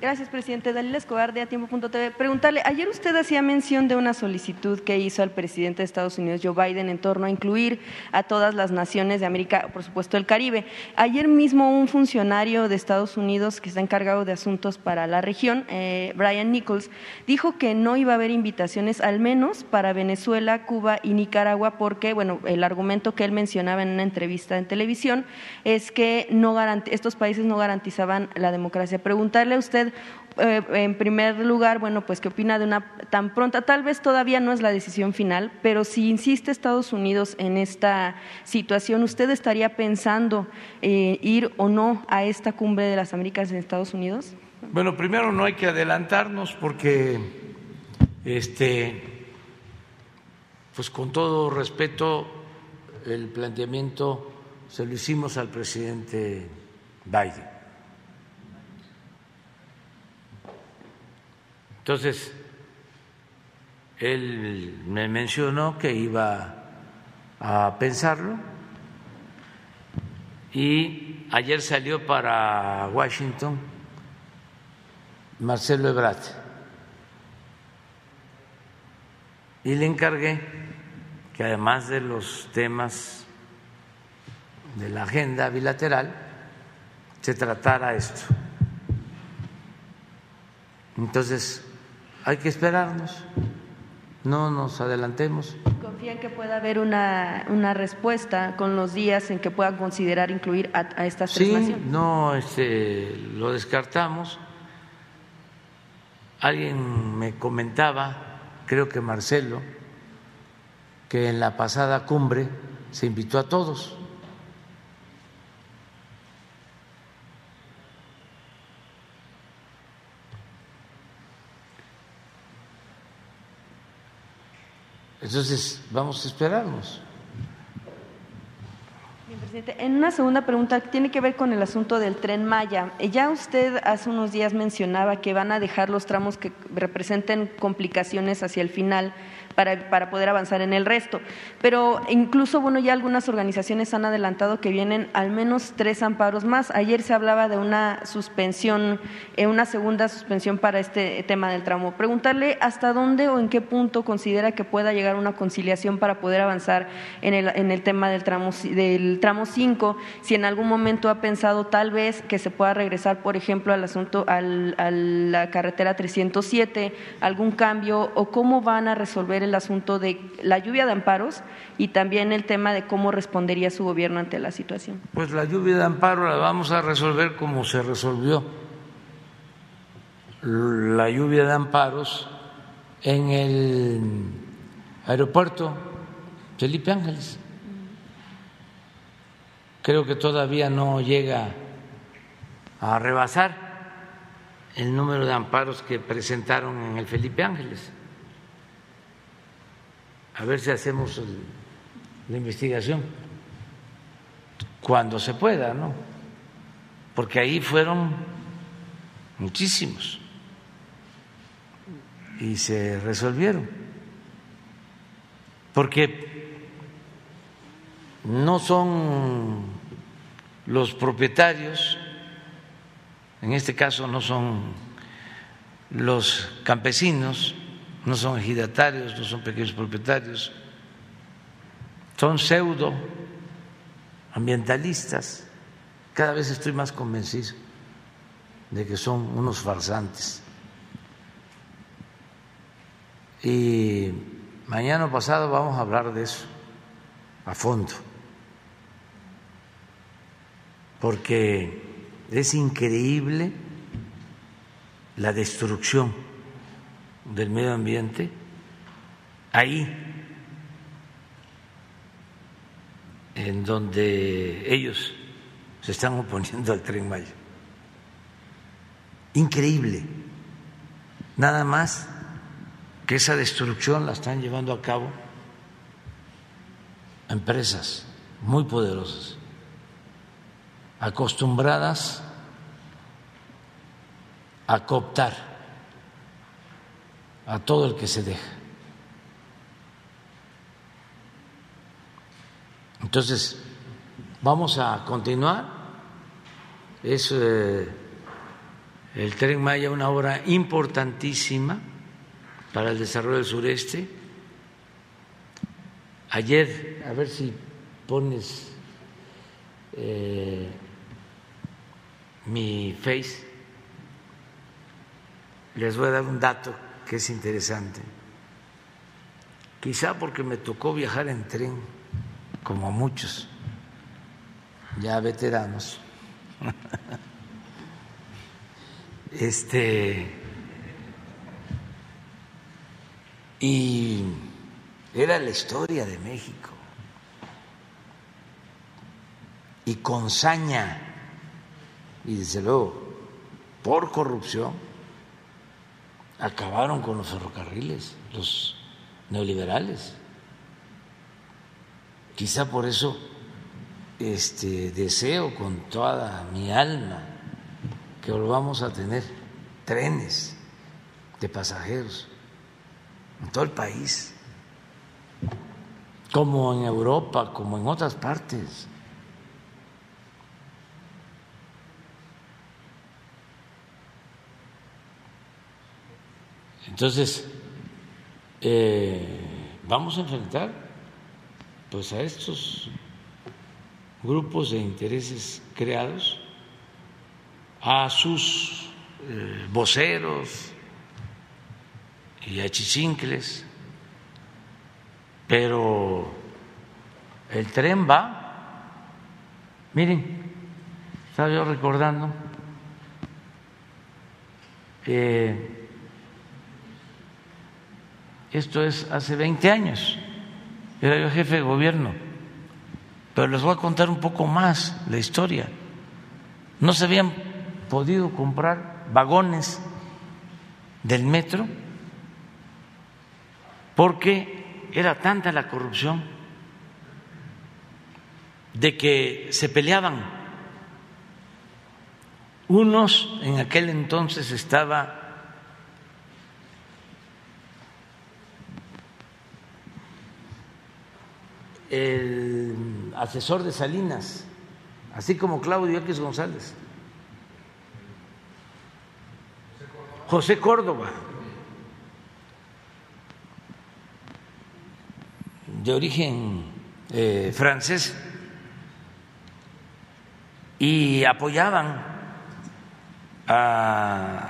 Gracias, presidente. Dalila Escobar, de Atiempo.tv. Preguntarle, ayer usted hacía mención de una solicitud que hizo al presidente de Estados Unidos, Joe Biden, en torno a incluir a todas las naciones de América, por supuesto el Caribe. Ayer mismo un funcionario de Estados Unidos que está encargado de asuntos para la región, eh, Brian Nichols, dijo que no iba a haber invitaciones, al menos para Venezuela, Cuba y Nicaragua, porque, bueno, el argumento que él mencionaba en una entrevista en televisión es que no estos países no garantizaban la democracia. Preguntarle a usted eh, en primer lugar, bueno, pues qué opina de una tan pronta, tal vez todavía no es la decisión final, pero si insiste Estados Unidos en esta situación, ¿usted estaría pensando eh, ir o no a esta cumbre de las Américas en Estados Unidos? Bueno, primero no hay que adelantarnos porque, este, pues con todo respeto, el planteamiento se lo hicimos al presidente Biden. Entonces, él me mencionó que iba a pensarlo y ayer salió para Washington Marcelo Ebrard y le encargué que además de los temas de la agenda bilateral se tratara esto. Entonces, hay que esperarnos, no nos adelantemos. ¿Confían que pueda haber una, una respuesta con los días en que puedan considerar incluir a, estas tres sí, No, este, lo descartamos. Alguien me comentaba, creo que Marcelo, que en la pasada cumbre se invitó a todos. Entonces, vamos a esperarnos. En una segunda pregunta tiene que ver con el asunto del tren Maya. Ya usted hace unos días mencionaba que van a dejar los tramos que representen complicaciones hacia el final para, poder avanzar en el resto. Pero incluso, bueno, ya algunas organizaciones han adelantado que vienen al menos tres amparos más. Ayer se hablaba de una suspensión, eh, una segunda suspensión para este tema del tramo. Preguntarle hasta dónde o en qué punto considera que pueda llegar una conciliación para poder avanzar en el, en el tema del tramo, del tramo 5, si en algún momento ha pensado tal vez que se pueda regresar, por ejemplo, al asunto, al, a la carretera 307, algún cambio o cómo van a resolver el asunto de la lluvia de amparos y también el tema de cómo respondería su gobierno ante la situación. Pues la lluvia de amparo la vamos a resolver como se resolvió la lluvia de amparos en el aeropuerto Felipe Ángeles. Creo que todavía no llega a rebasar el número de amparos que presentaron en el Felipe Ángeles a ver si hacemos la investigación cuando se pueda, ¿no? Porque ahí fueron muchísimos y se resolvieron. Porque no son los propietarios, en este caso no son los campesinos, no son ejidatarios, no son pequeños propietarios, son pseudo ambientalistas. Cada vez estoy más convencido de que son unos farsantes. Y mañana pasado vamos a hablar de eso a fondo, porque es increíble la destrucción del medio ambiente ahí en donde ellos se están oponiendo al tren Maya. Increíble. Nada más que esa destrucción la están llevando a cabo empresas muy poderosas, acostumbradas a cooptar a todo el que se deja. Entonces, vamos a continuar. Es eh, el tren Maya, una obra importantísima para el desarrollo del sureste. Ayer, a ver si pones eh, mi face, les voy a dar un dato que es interesante. Quizá porque me tocó viajar en tren, como muchos, ya veteranos. Este y era la historia de México. Y con saña, y desde luego, por corrupción, acabaron con los ferrocarriles, los neoliberales. Quizá por eso este, deseo con toda mi alma que volvamos a tener trenes de pasajeros en todo el país, como en Europa, como en otras partes. Entonces, eh, vamos a enfrentar pues a estos grupos de intereses creados, a sus eh, voceros y a chichincles, pero el tren va. Miren, estaba yo recordando. Eh, esto es hace 20 años, era yo jefe de gobierno, pero les voy a contar un poco más la historia. No se habían podido comprar vagones del metro porque era tanta la corrupción de que se peleaban. Unos en aquel entonces estaba el asesor de Salinas, así como Claudio X González. José Córdoba, de origen eh, francés, y apoyaban a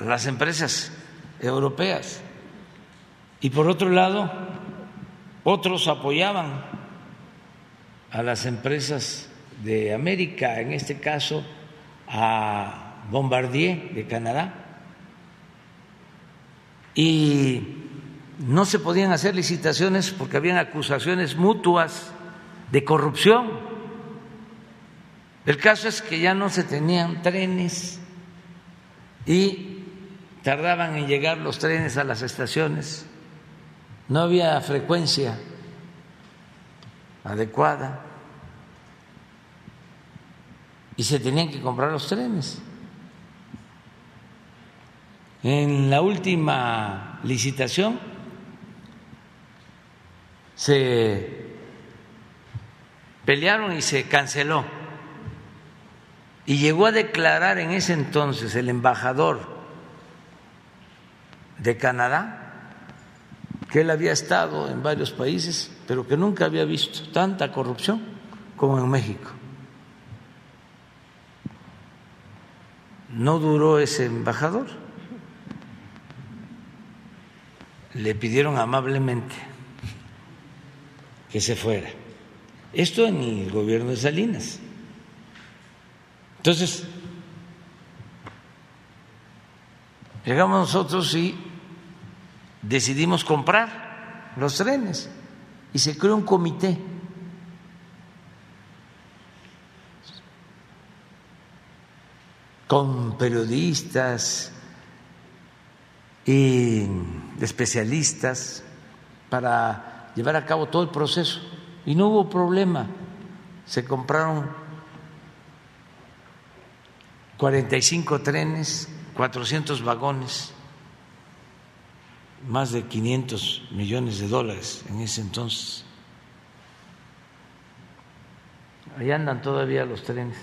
las empresas europeas. Y por otro lado, otros apoyaban a las empresas de América, en este caso a Bombardier de Canadá, y no se podían hacer licitaciones porque habían acusaciones mutuas de corrupción. El caso es que ya no se tenían trenes y tardaban en llegar los trenes a las estaciones no había frecuencia adecuada y se tenían que comprar los trenes. En la última licitación se pelearon y se canceló. Y llegó a declarar en ese entonces el embajador de Canadá que él había estado en varios países, pero que nunca había visto tanta corrupción como en México. No duró ese embajador. Le pidieron amablemente que se fuera. Esto en el gobierno de Salinas. Entonces, llegamos nosotros y decidimos comprar los trenes y se creó un comité. con periodistas y especialistas para llevar a cabo todo el proceso. Y no hubo problema. Se compraron 45 trenes, 400 vagones más de 500 millones de dólares en ese entonces. Ahí andan todavía los trenes.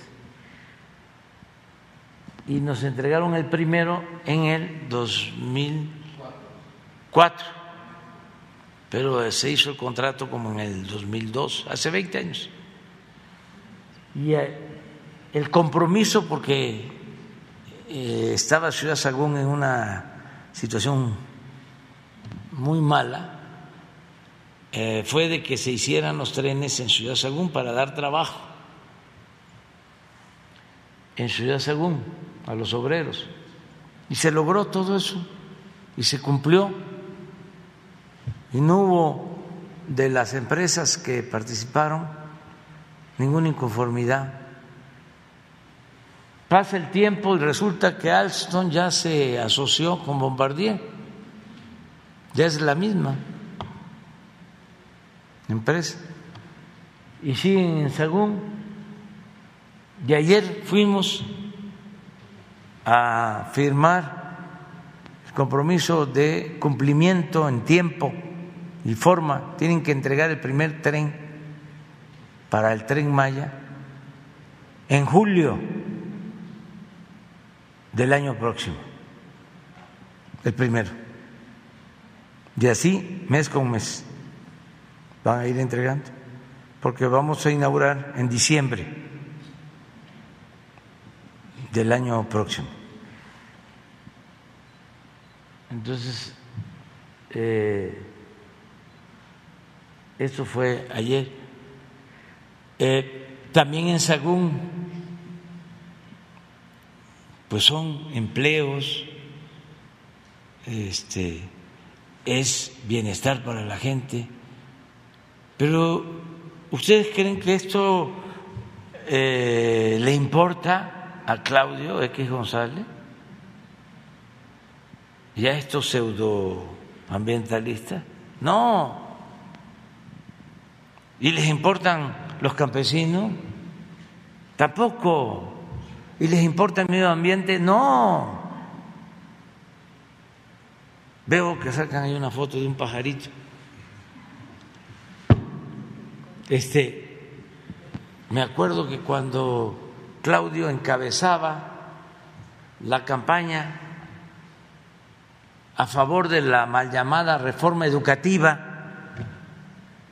y nos entregaron el primero en el 2004, pero se hizo el contrato como en el 2002, hace 20 años. Y eh, el compromiso, porque eh, estaba Ciudad Sagún en una situación muy mala, eh, fue de que se hicieran los trenes en Ciudad Sagún para dar trabajo en Ciudad Sagún a los obreros. Y se logró todo eso y se cumplió. Y no hubo de las empresas que participaron ninguna inconformidad. Pasa el tiempo y resulta que Alstom ya se asoció con Bombardier, ya es la misma empresa. Y siguen en Sagún. Y ayer fuimos a firmar el compromiso de cumplimiento en tiempo y forma. Tienen que entregar el primer tren para el tren Maya en julio del año próximo, el primero. Y así, mes con mes, van a ir entregando, porque vamos a inaugurar en diciembre del año próximo. Entonces, eh, eso fue ayer. Eh, también en Sagún, pues son empleos, este, es bienestar para la gente, pero ¿ustedes creen que esto eh, le importa a Claudio X González y a estos pseudoambientalistas? No. ¿Y les importan los campesinos? Tampoco. ¿Y les importa el medio ambiente? No. Veo que sacan ahí una foto de un pajarito. Este, me acuerdo que cuando Claudio encabezaba la campaña a favor de la mal llamada reforma educativa,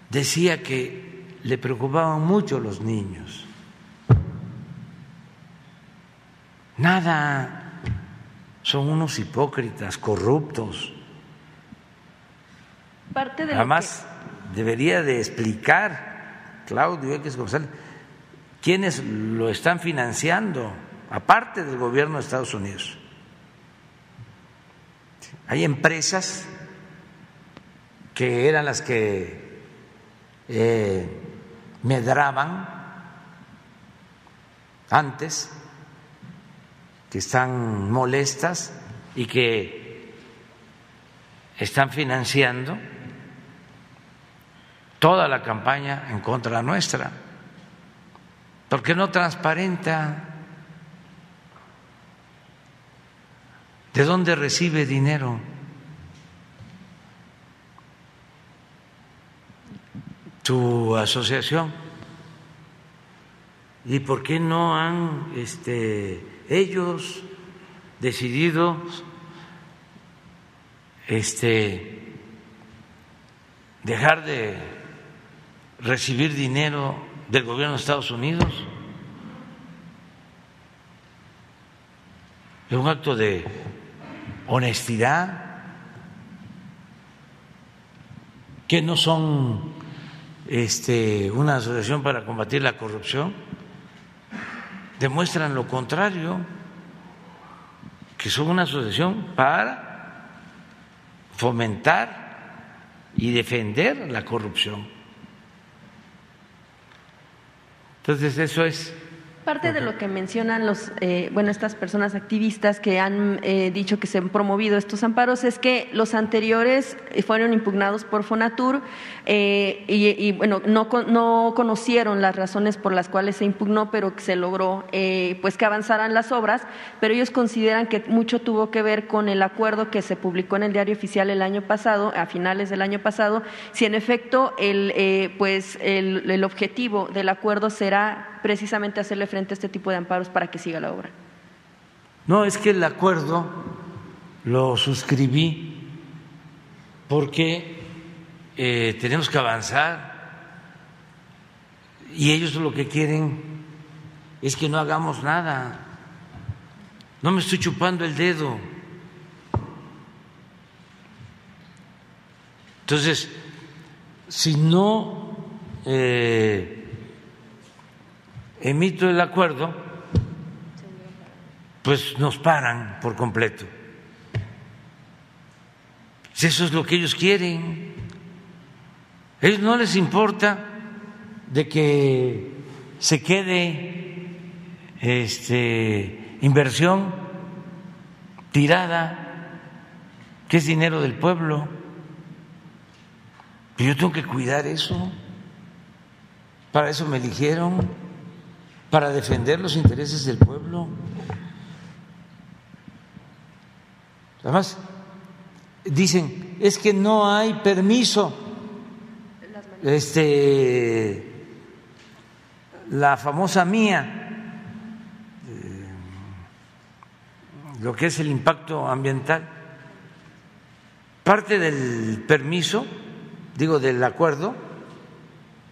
decía que le preocupaban mucho los niños. Nada, son unos hipócritas, corruptos. Parte de Además, debería de explicar Claudio X González ¿Quiénes lo están financiando? Aparte del gobierno de Estados Unidos. Hay empresas que eran las que eh, medraban antes, que están molestas y que están financiando toda la campaña en contra nuestra. ¿Por qué no transparenta? ¿De dónde recibe dinero? Tu asociación. ¿Y por qué no han este, ellos decidido este, dejar de recibir dinero del gobierno de Estados Unidos. Es un acto de honestidad, que no son este, una asociación para combatir la corrupción, demuestran lo contrario, que son una asociación para fomentar y defender la corrupción. Entonces eso es Parte de lo que mencionan los, eh, bueno, estas personas activistas que han eh, dicho que se han promovido estos amparos es que los anteriores fueron impugnados por Fonatur eh, y, bueno, no, no conocieron las razones por las cuales se impugnó, pero que se logró, pues que avanzaran las obras. Pero ellos consideran que mucho tuvo que ver con el acuerdo que se publicó en el diario oficial el año pasado, a finales del año pasado, si en efecto el, pues el, el objetivo del acuerdo será precisamente hacerle frente a este tipo de amparos para que siga la obra. No, es que el acuerdo lo suscribí porque eh, tenemos que avanzar y ellos lo que quieren es que no hagamos nada. No me estoy chupando el dedo. Entonces, si no eh, emito el acuerdo, pues nos paran por completo. Si eso es lo que ellos quieren. A ellos no les importa de que se quede este, inversión tirada, que es dinero del pueblo. Pero yo tengo que cuidar eso. Para eso me eligieron, para defender los intereses del pueblo. Además, dicen, es que no hay permiso. Este la famosa mía, eh, lo que es el impacto ambiental, parte del permiso, digo, del acuerdo,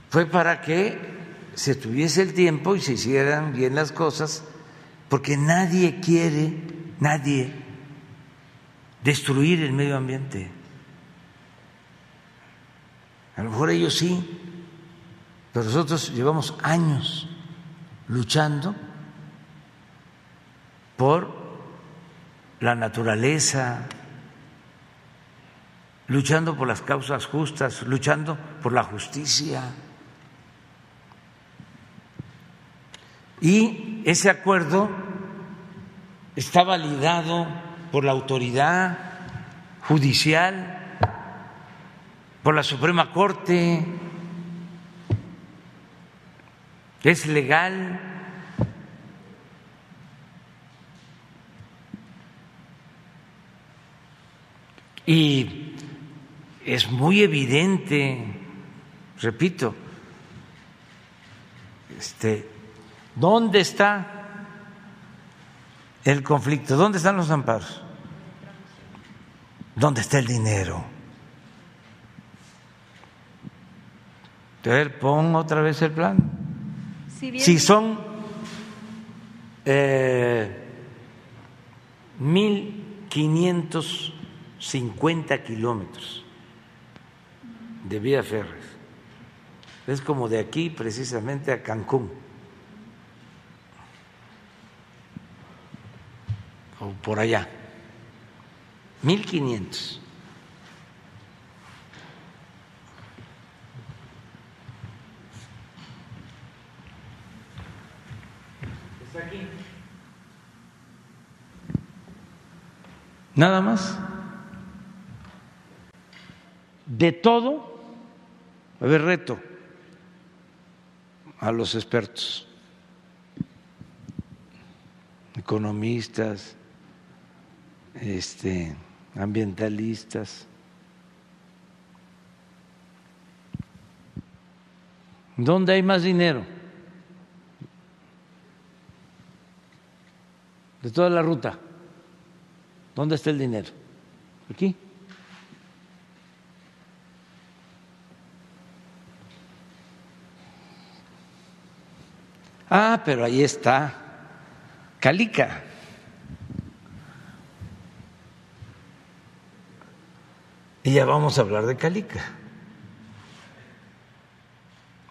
fue para que se tuviese el tiempo y se hicieran bien las cosas, porque nadie quiere, nadie, destruir el medio ambiente. A lo mejor ellos sí, pero nosotros llevamos años luchando por la naturaleza, luchando por las causas justas, luchando por la justicia. Y ese acuerdo está validado por la autoridad judicial, por la Suprema Corte, es legal. Y es muy evidente, repito, este, ¿dónde está el conflicto? ¿Dónde están los amparos? ¿Dónde está el dinero? A ver, pon otra vez el plan. Si, son eh, 1.550 kilómetros de vía férrea, es como de aquí precisamente a Cancún. O por allá. 1.500. Nada más. De todo, a ver, reto a los expertos, economistas, este, ambientalistas. ¿Dónde hay más dinero? De toda la ruta. ¿Dónde está el dinero? Aquí. Ah, pero ahí está Calica. Y ya vamos a hablar de Calica.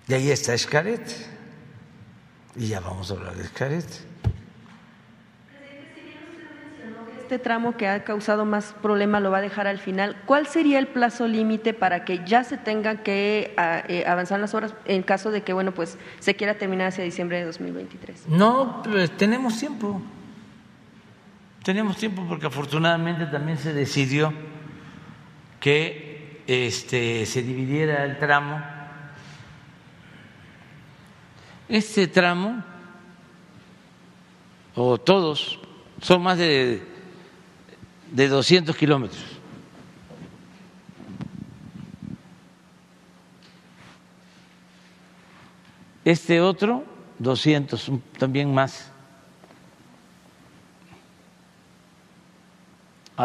Y ahí está Escaret. Y ya vamos a hablar de Escaret. este tramo que ha causado más problema lo va a dejar al final, ¿cuál sería el plazo límite para que ya se tengan que ah, eh, avanzar las horas en caso de que bueno pues se quiera terminar hacia diciembre de 2023? No, pues, tenemos tiempo. Tenemos tiempo porque afortunadamente también se decidió que este, se dividiera el tramo. Este tramo, o todos, son más de de 200 kilómetros. Este otro, 200, también más.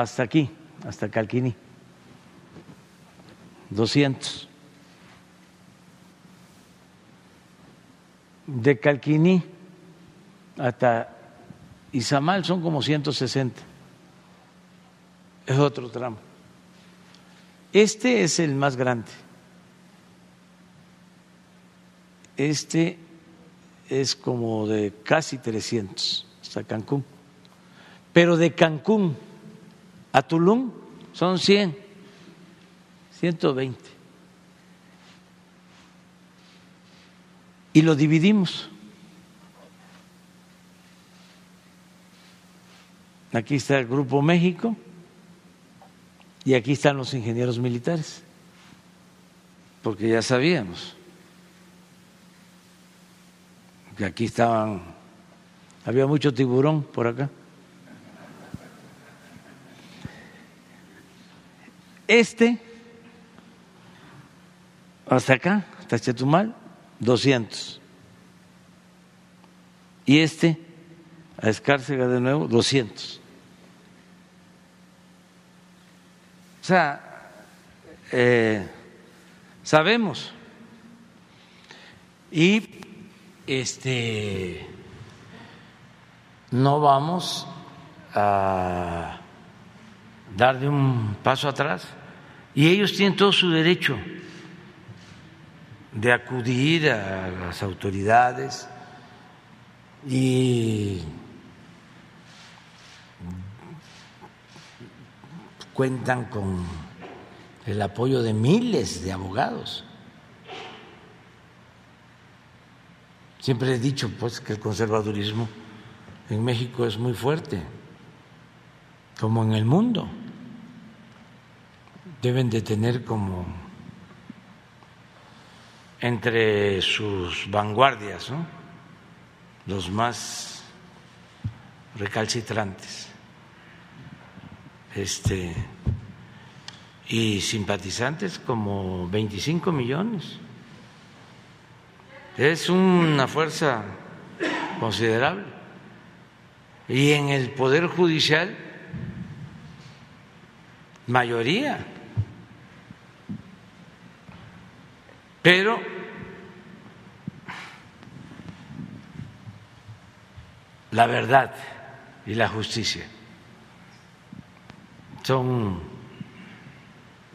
hasta aquí, hasta Calquiní. 200. De Calquiní hasta Izamal son como 160. Es otro tramo. Este es el más grande. Este es como de casi 300 hasta Cancún. Pero de Cancún a Tulum son 100, 120. Y lo dividimos. Aquí está el Grupo México y aquí están los ingenieros militares, porque ya sabíamos que aquí estaban, había mucho tiburón por acá. Este, hasta acá, hasta Chetumal, 200. Y este, a Escárcega de nuevo, 200. O sea, eh, sabemos. Y este no vamos a dar de un paso atrás y ellos tienen todo su derecho de acudir a las autoridades y cuentan con el apoyo de miles de abogados. Siempre he dicho pues que el conservadurismo en México es muy fuerte, como en el mundo. Deben de tener como entre sus vanguardias, los más recalcitrantes este, y simpatizantes como 25 millones. Es una fuerza considerable. Y en el Poder Judicial, mayoría. Pero la verdad y la justicia son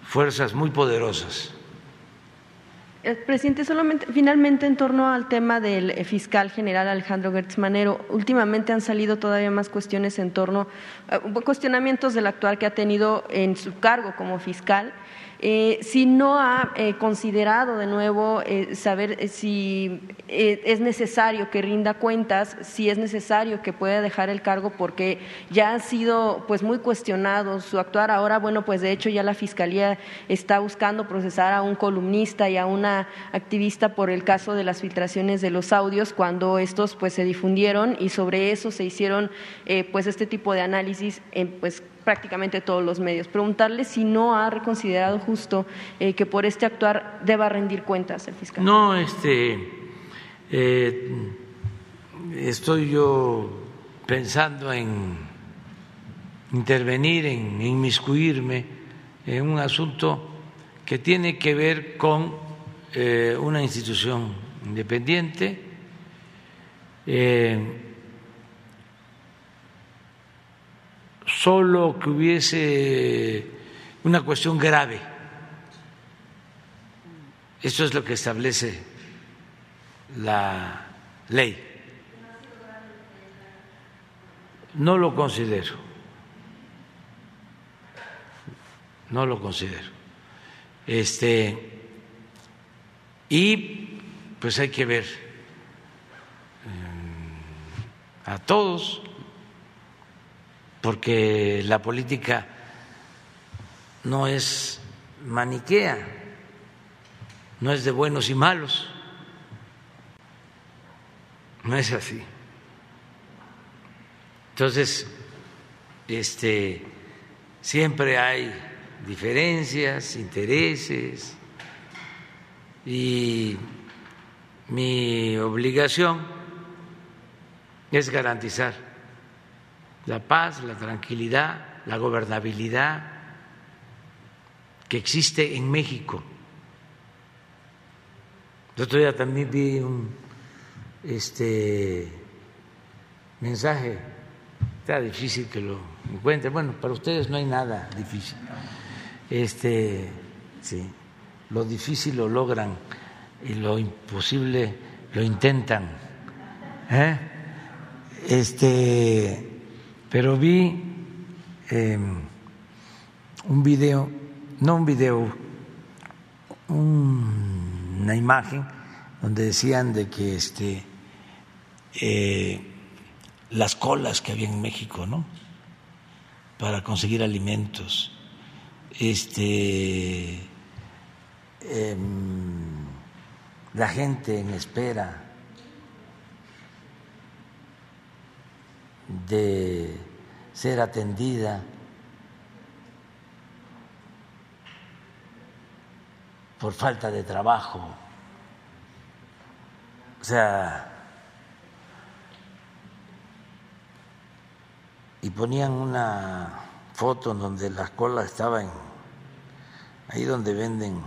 fuerzas muy poderosas. Eh, presidente, solamente finalmente en torno al tema del eh, fiscal general Alejandro Gertz Manero, últimamente han salido todavía más cuestiones en torno, eh, cuestionamientos del actual que ha tenido en su cargo como fiscal eh, si no ha eh, considerado de nuevo eh, saber si es necesario que rinda cuentas, si es necesario que pueda dejar el cargo porque ya ha sido pues muy cuestionado su actuar. Ahora, bueno, pues de hecho ya la Fiscalía está buscando procesar a un columnista y a una activista por el caso de las filtraciones de los audios cuando estos pues se difundieron y sobre eso se hicieron pues este tipo de análisis en pues prácticamente todos los medios. Preguntarle si no ha reconsiderado justo eh, que por este actuar deba rendir cuentas el fiscal. No, este, eh, estoy yo pensando en intervenir, en inmiscuirme en un asunto que tiene que ver con eh, una institución independiente solo que hubiese una cuestión grave. Eso es lo que establece la ley. No lo considero. No lo considero. Este y pues hay que ver eh, a todos porque la política no es maniquea, no es de buenos y malos, no es así. Entonces, este, siempre hay diferencias, intereses y mi obligación es garantizar la paz, la tranquilidad, la gobernabilidad que existe en México. El otro día también vi un este, mensaje, está difícil que lo encuentre, bueno, para ustedes no hay nada difícil. Este, sí, lo difícil lo logran y lo imposible lo intentan. ¿eh? Este, pero vi em, un video, no un video, una imagen donde decían de que este, eh, las colas que había en México, ¿no? Para conseguir alimentos, este, em, la gente en espera de ser atendida por falta de trabajo. O sea, y ponían una foto en donde la cola estaba en ahí donde venden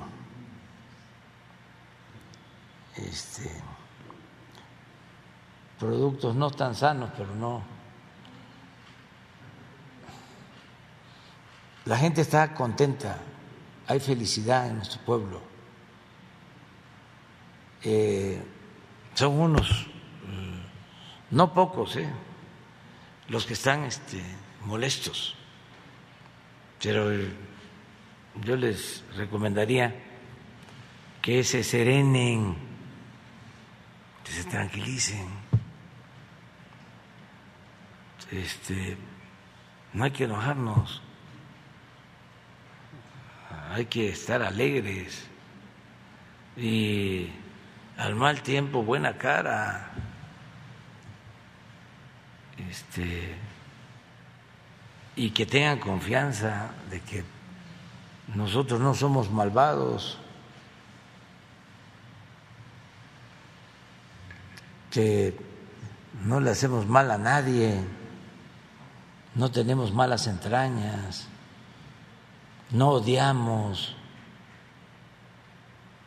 este, productos no tan sanos, pero no. La gente está contenta, hay felicidad en nuestro pueblo. Eh, son unos, mm, no pocos, ¿eh? los que están este, molestos, pero yo les recomendaría que se serenen, que se tranquilicen. Este, no hay que enojarnos, hay que estar alegres. Y al mal tiempo buena cara. Este, y que tengan confianza de que nosotros no somos malvados, que no le hacemos mal a nadie, no tenemos malas entrañas, no odiamos,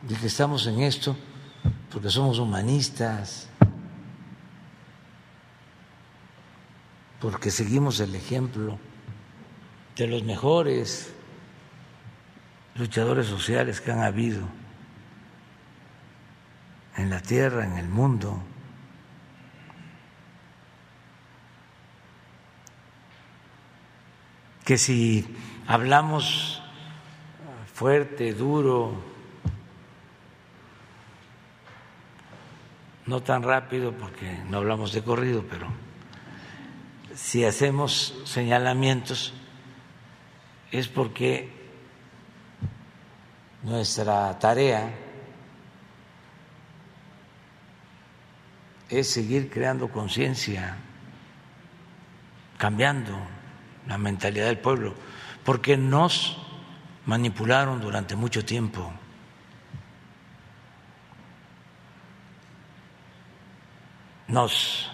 y que estamos en esto porque somos humanistas, porque seguimos el ejemplo de los mejores luchadores sociales que han habido en la tierra, en el mundo. Que si hablamos fuerte, duro, no tan rápido porque no hablamos de corrido, pero si hacemos señalamientos es porque nuestra tarea es seguir creando conciencia, cambiando la mentalidad del pueblo, porque nos manipularon durante mucho tiempo. Nos,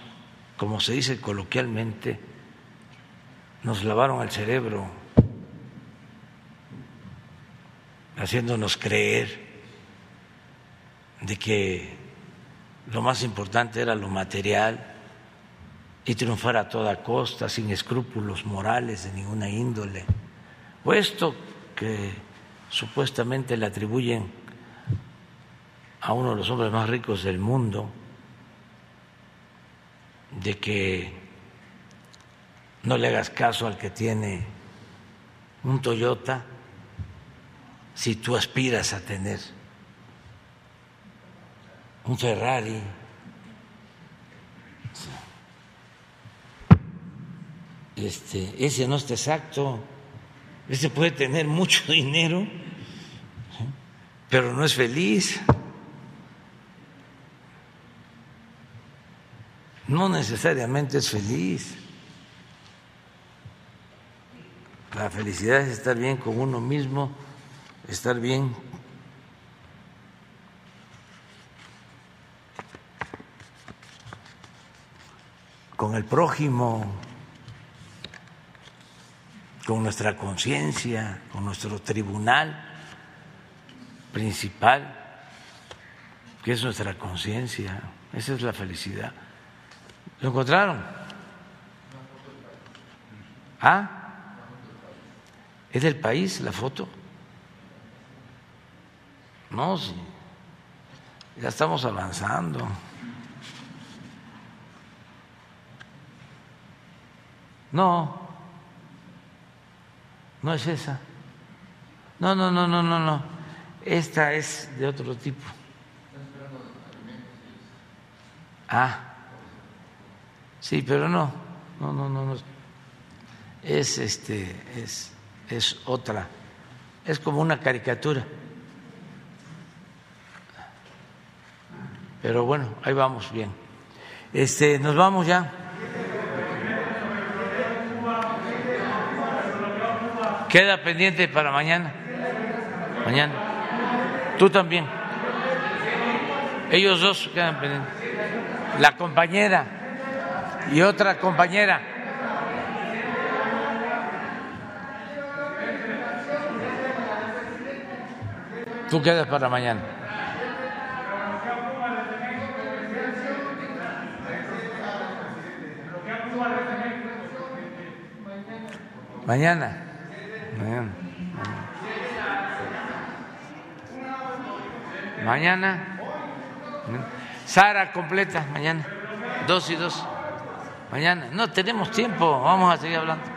como se dice coloquialmente, nos lavaron el cerebro haciéndonos creer de que lo más importante era lo material y triunfar a toda costa, sin escrúpulos morales de ninguna índole. O esto que supuestamente le atribuyen a uno de los hombres más ricos del mundo, de que no le hagas caso al que tiene un Toyota si tú aspiras a tener un Ferrari, este, ese no está exacto, ese puede tener mucho dinero, pero no es feliz. No necesariamente es feliz. La felicidad es estar bien con uno mismo estar bien con el prójimo, con nuestra conciencia, con nuestro tribunal principal, que es nuestra conciencia. Esa es la felicidad. ¿Lo encontraron? ¿Ah? ¿Es del país la foto? No, sí. Ya estamos avanzando. No, no es esa. No, no, no, no, no, no. Esta es de otro tipo. Ah, sí, pero no, no, no, no, no. Es este, es, es otra. Es como una caricatura. Pero bueno, ahí vamos bien. Este, nos vamos ya. Queda pendiente para mañana. Mañana. Tú también. Ellos dos quedan pendientes. La compañera y otra compañera. Tú quedas para mañana. Mañana. Mañana. Sara completa, mañana. Dos y dos. Mañana. No tenemos tiempo, vamos a seguir hablando.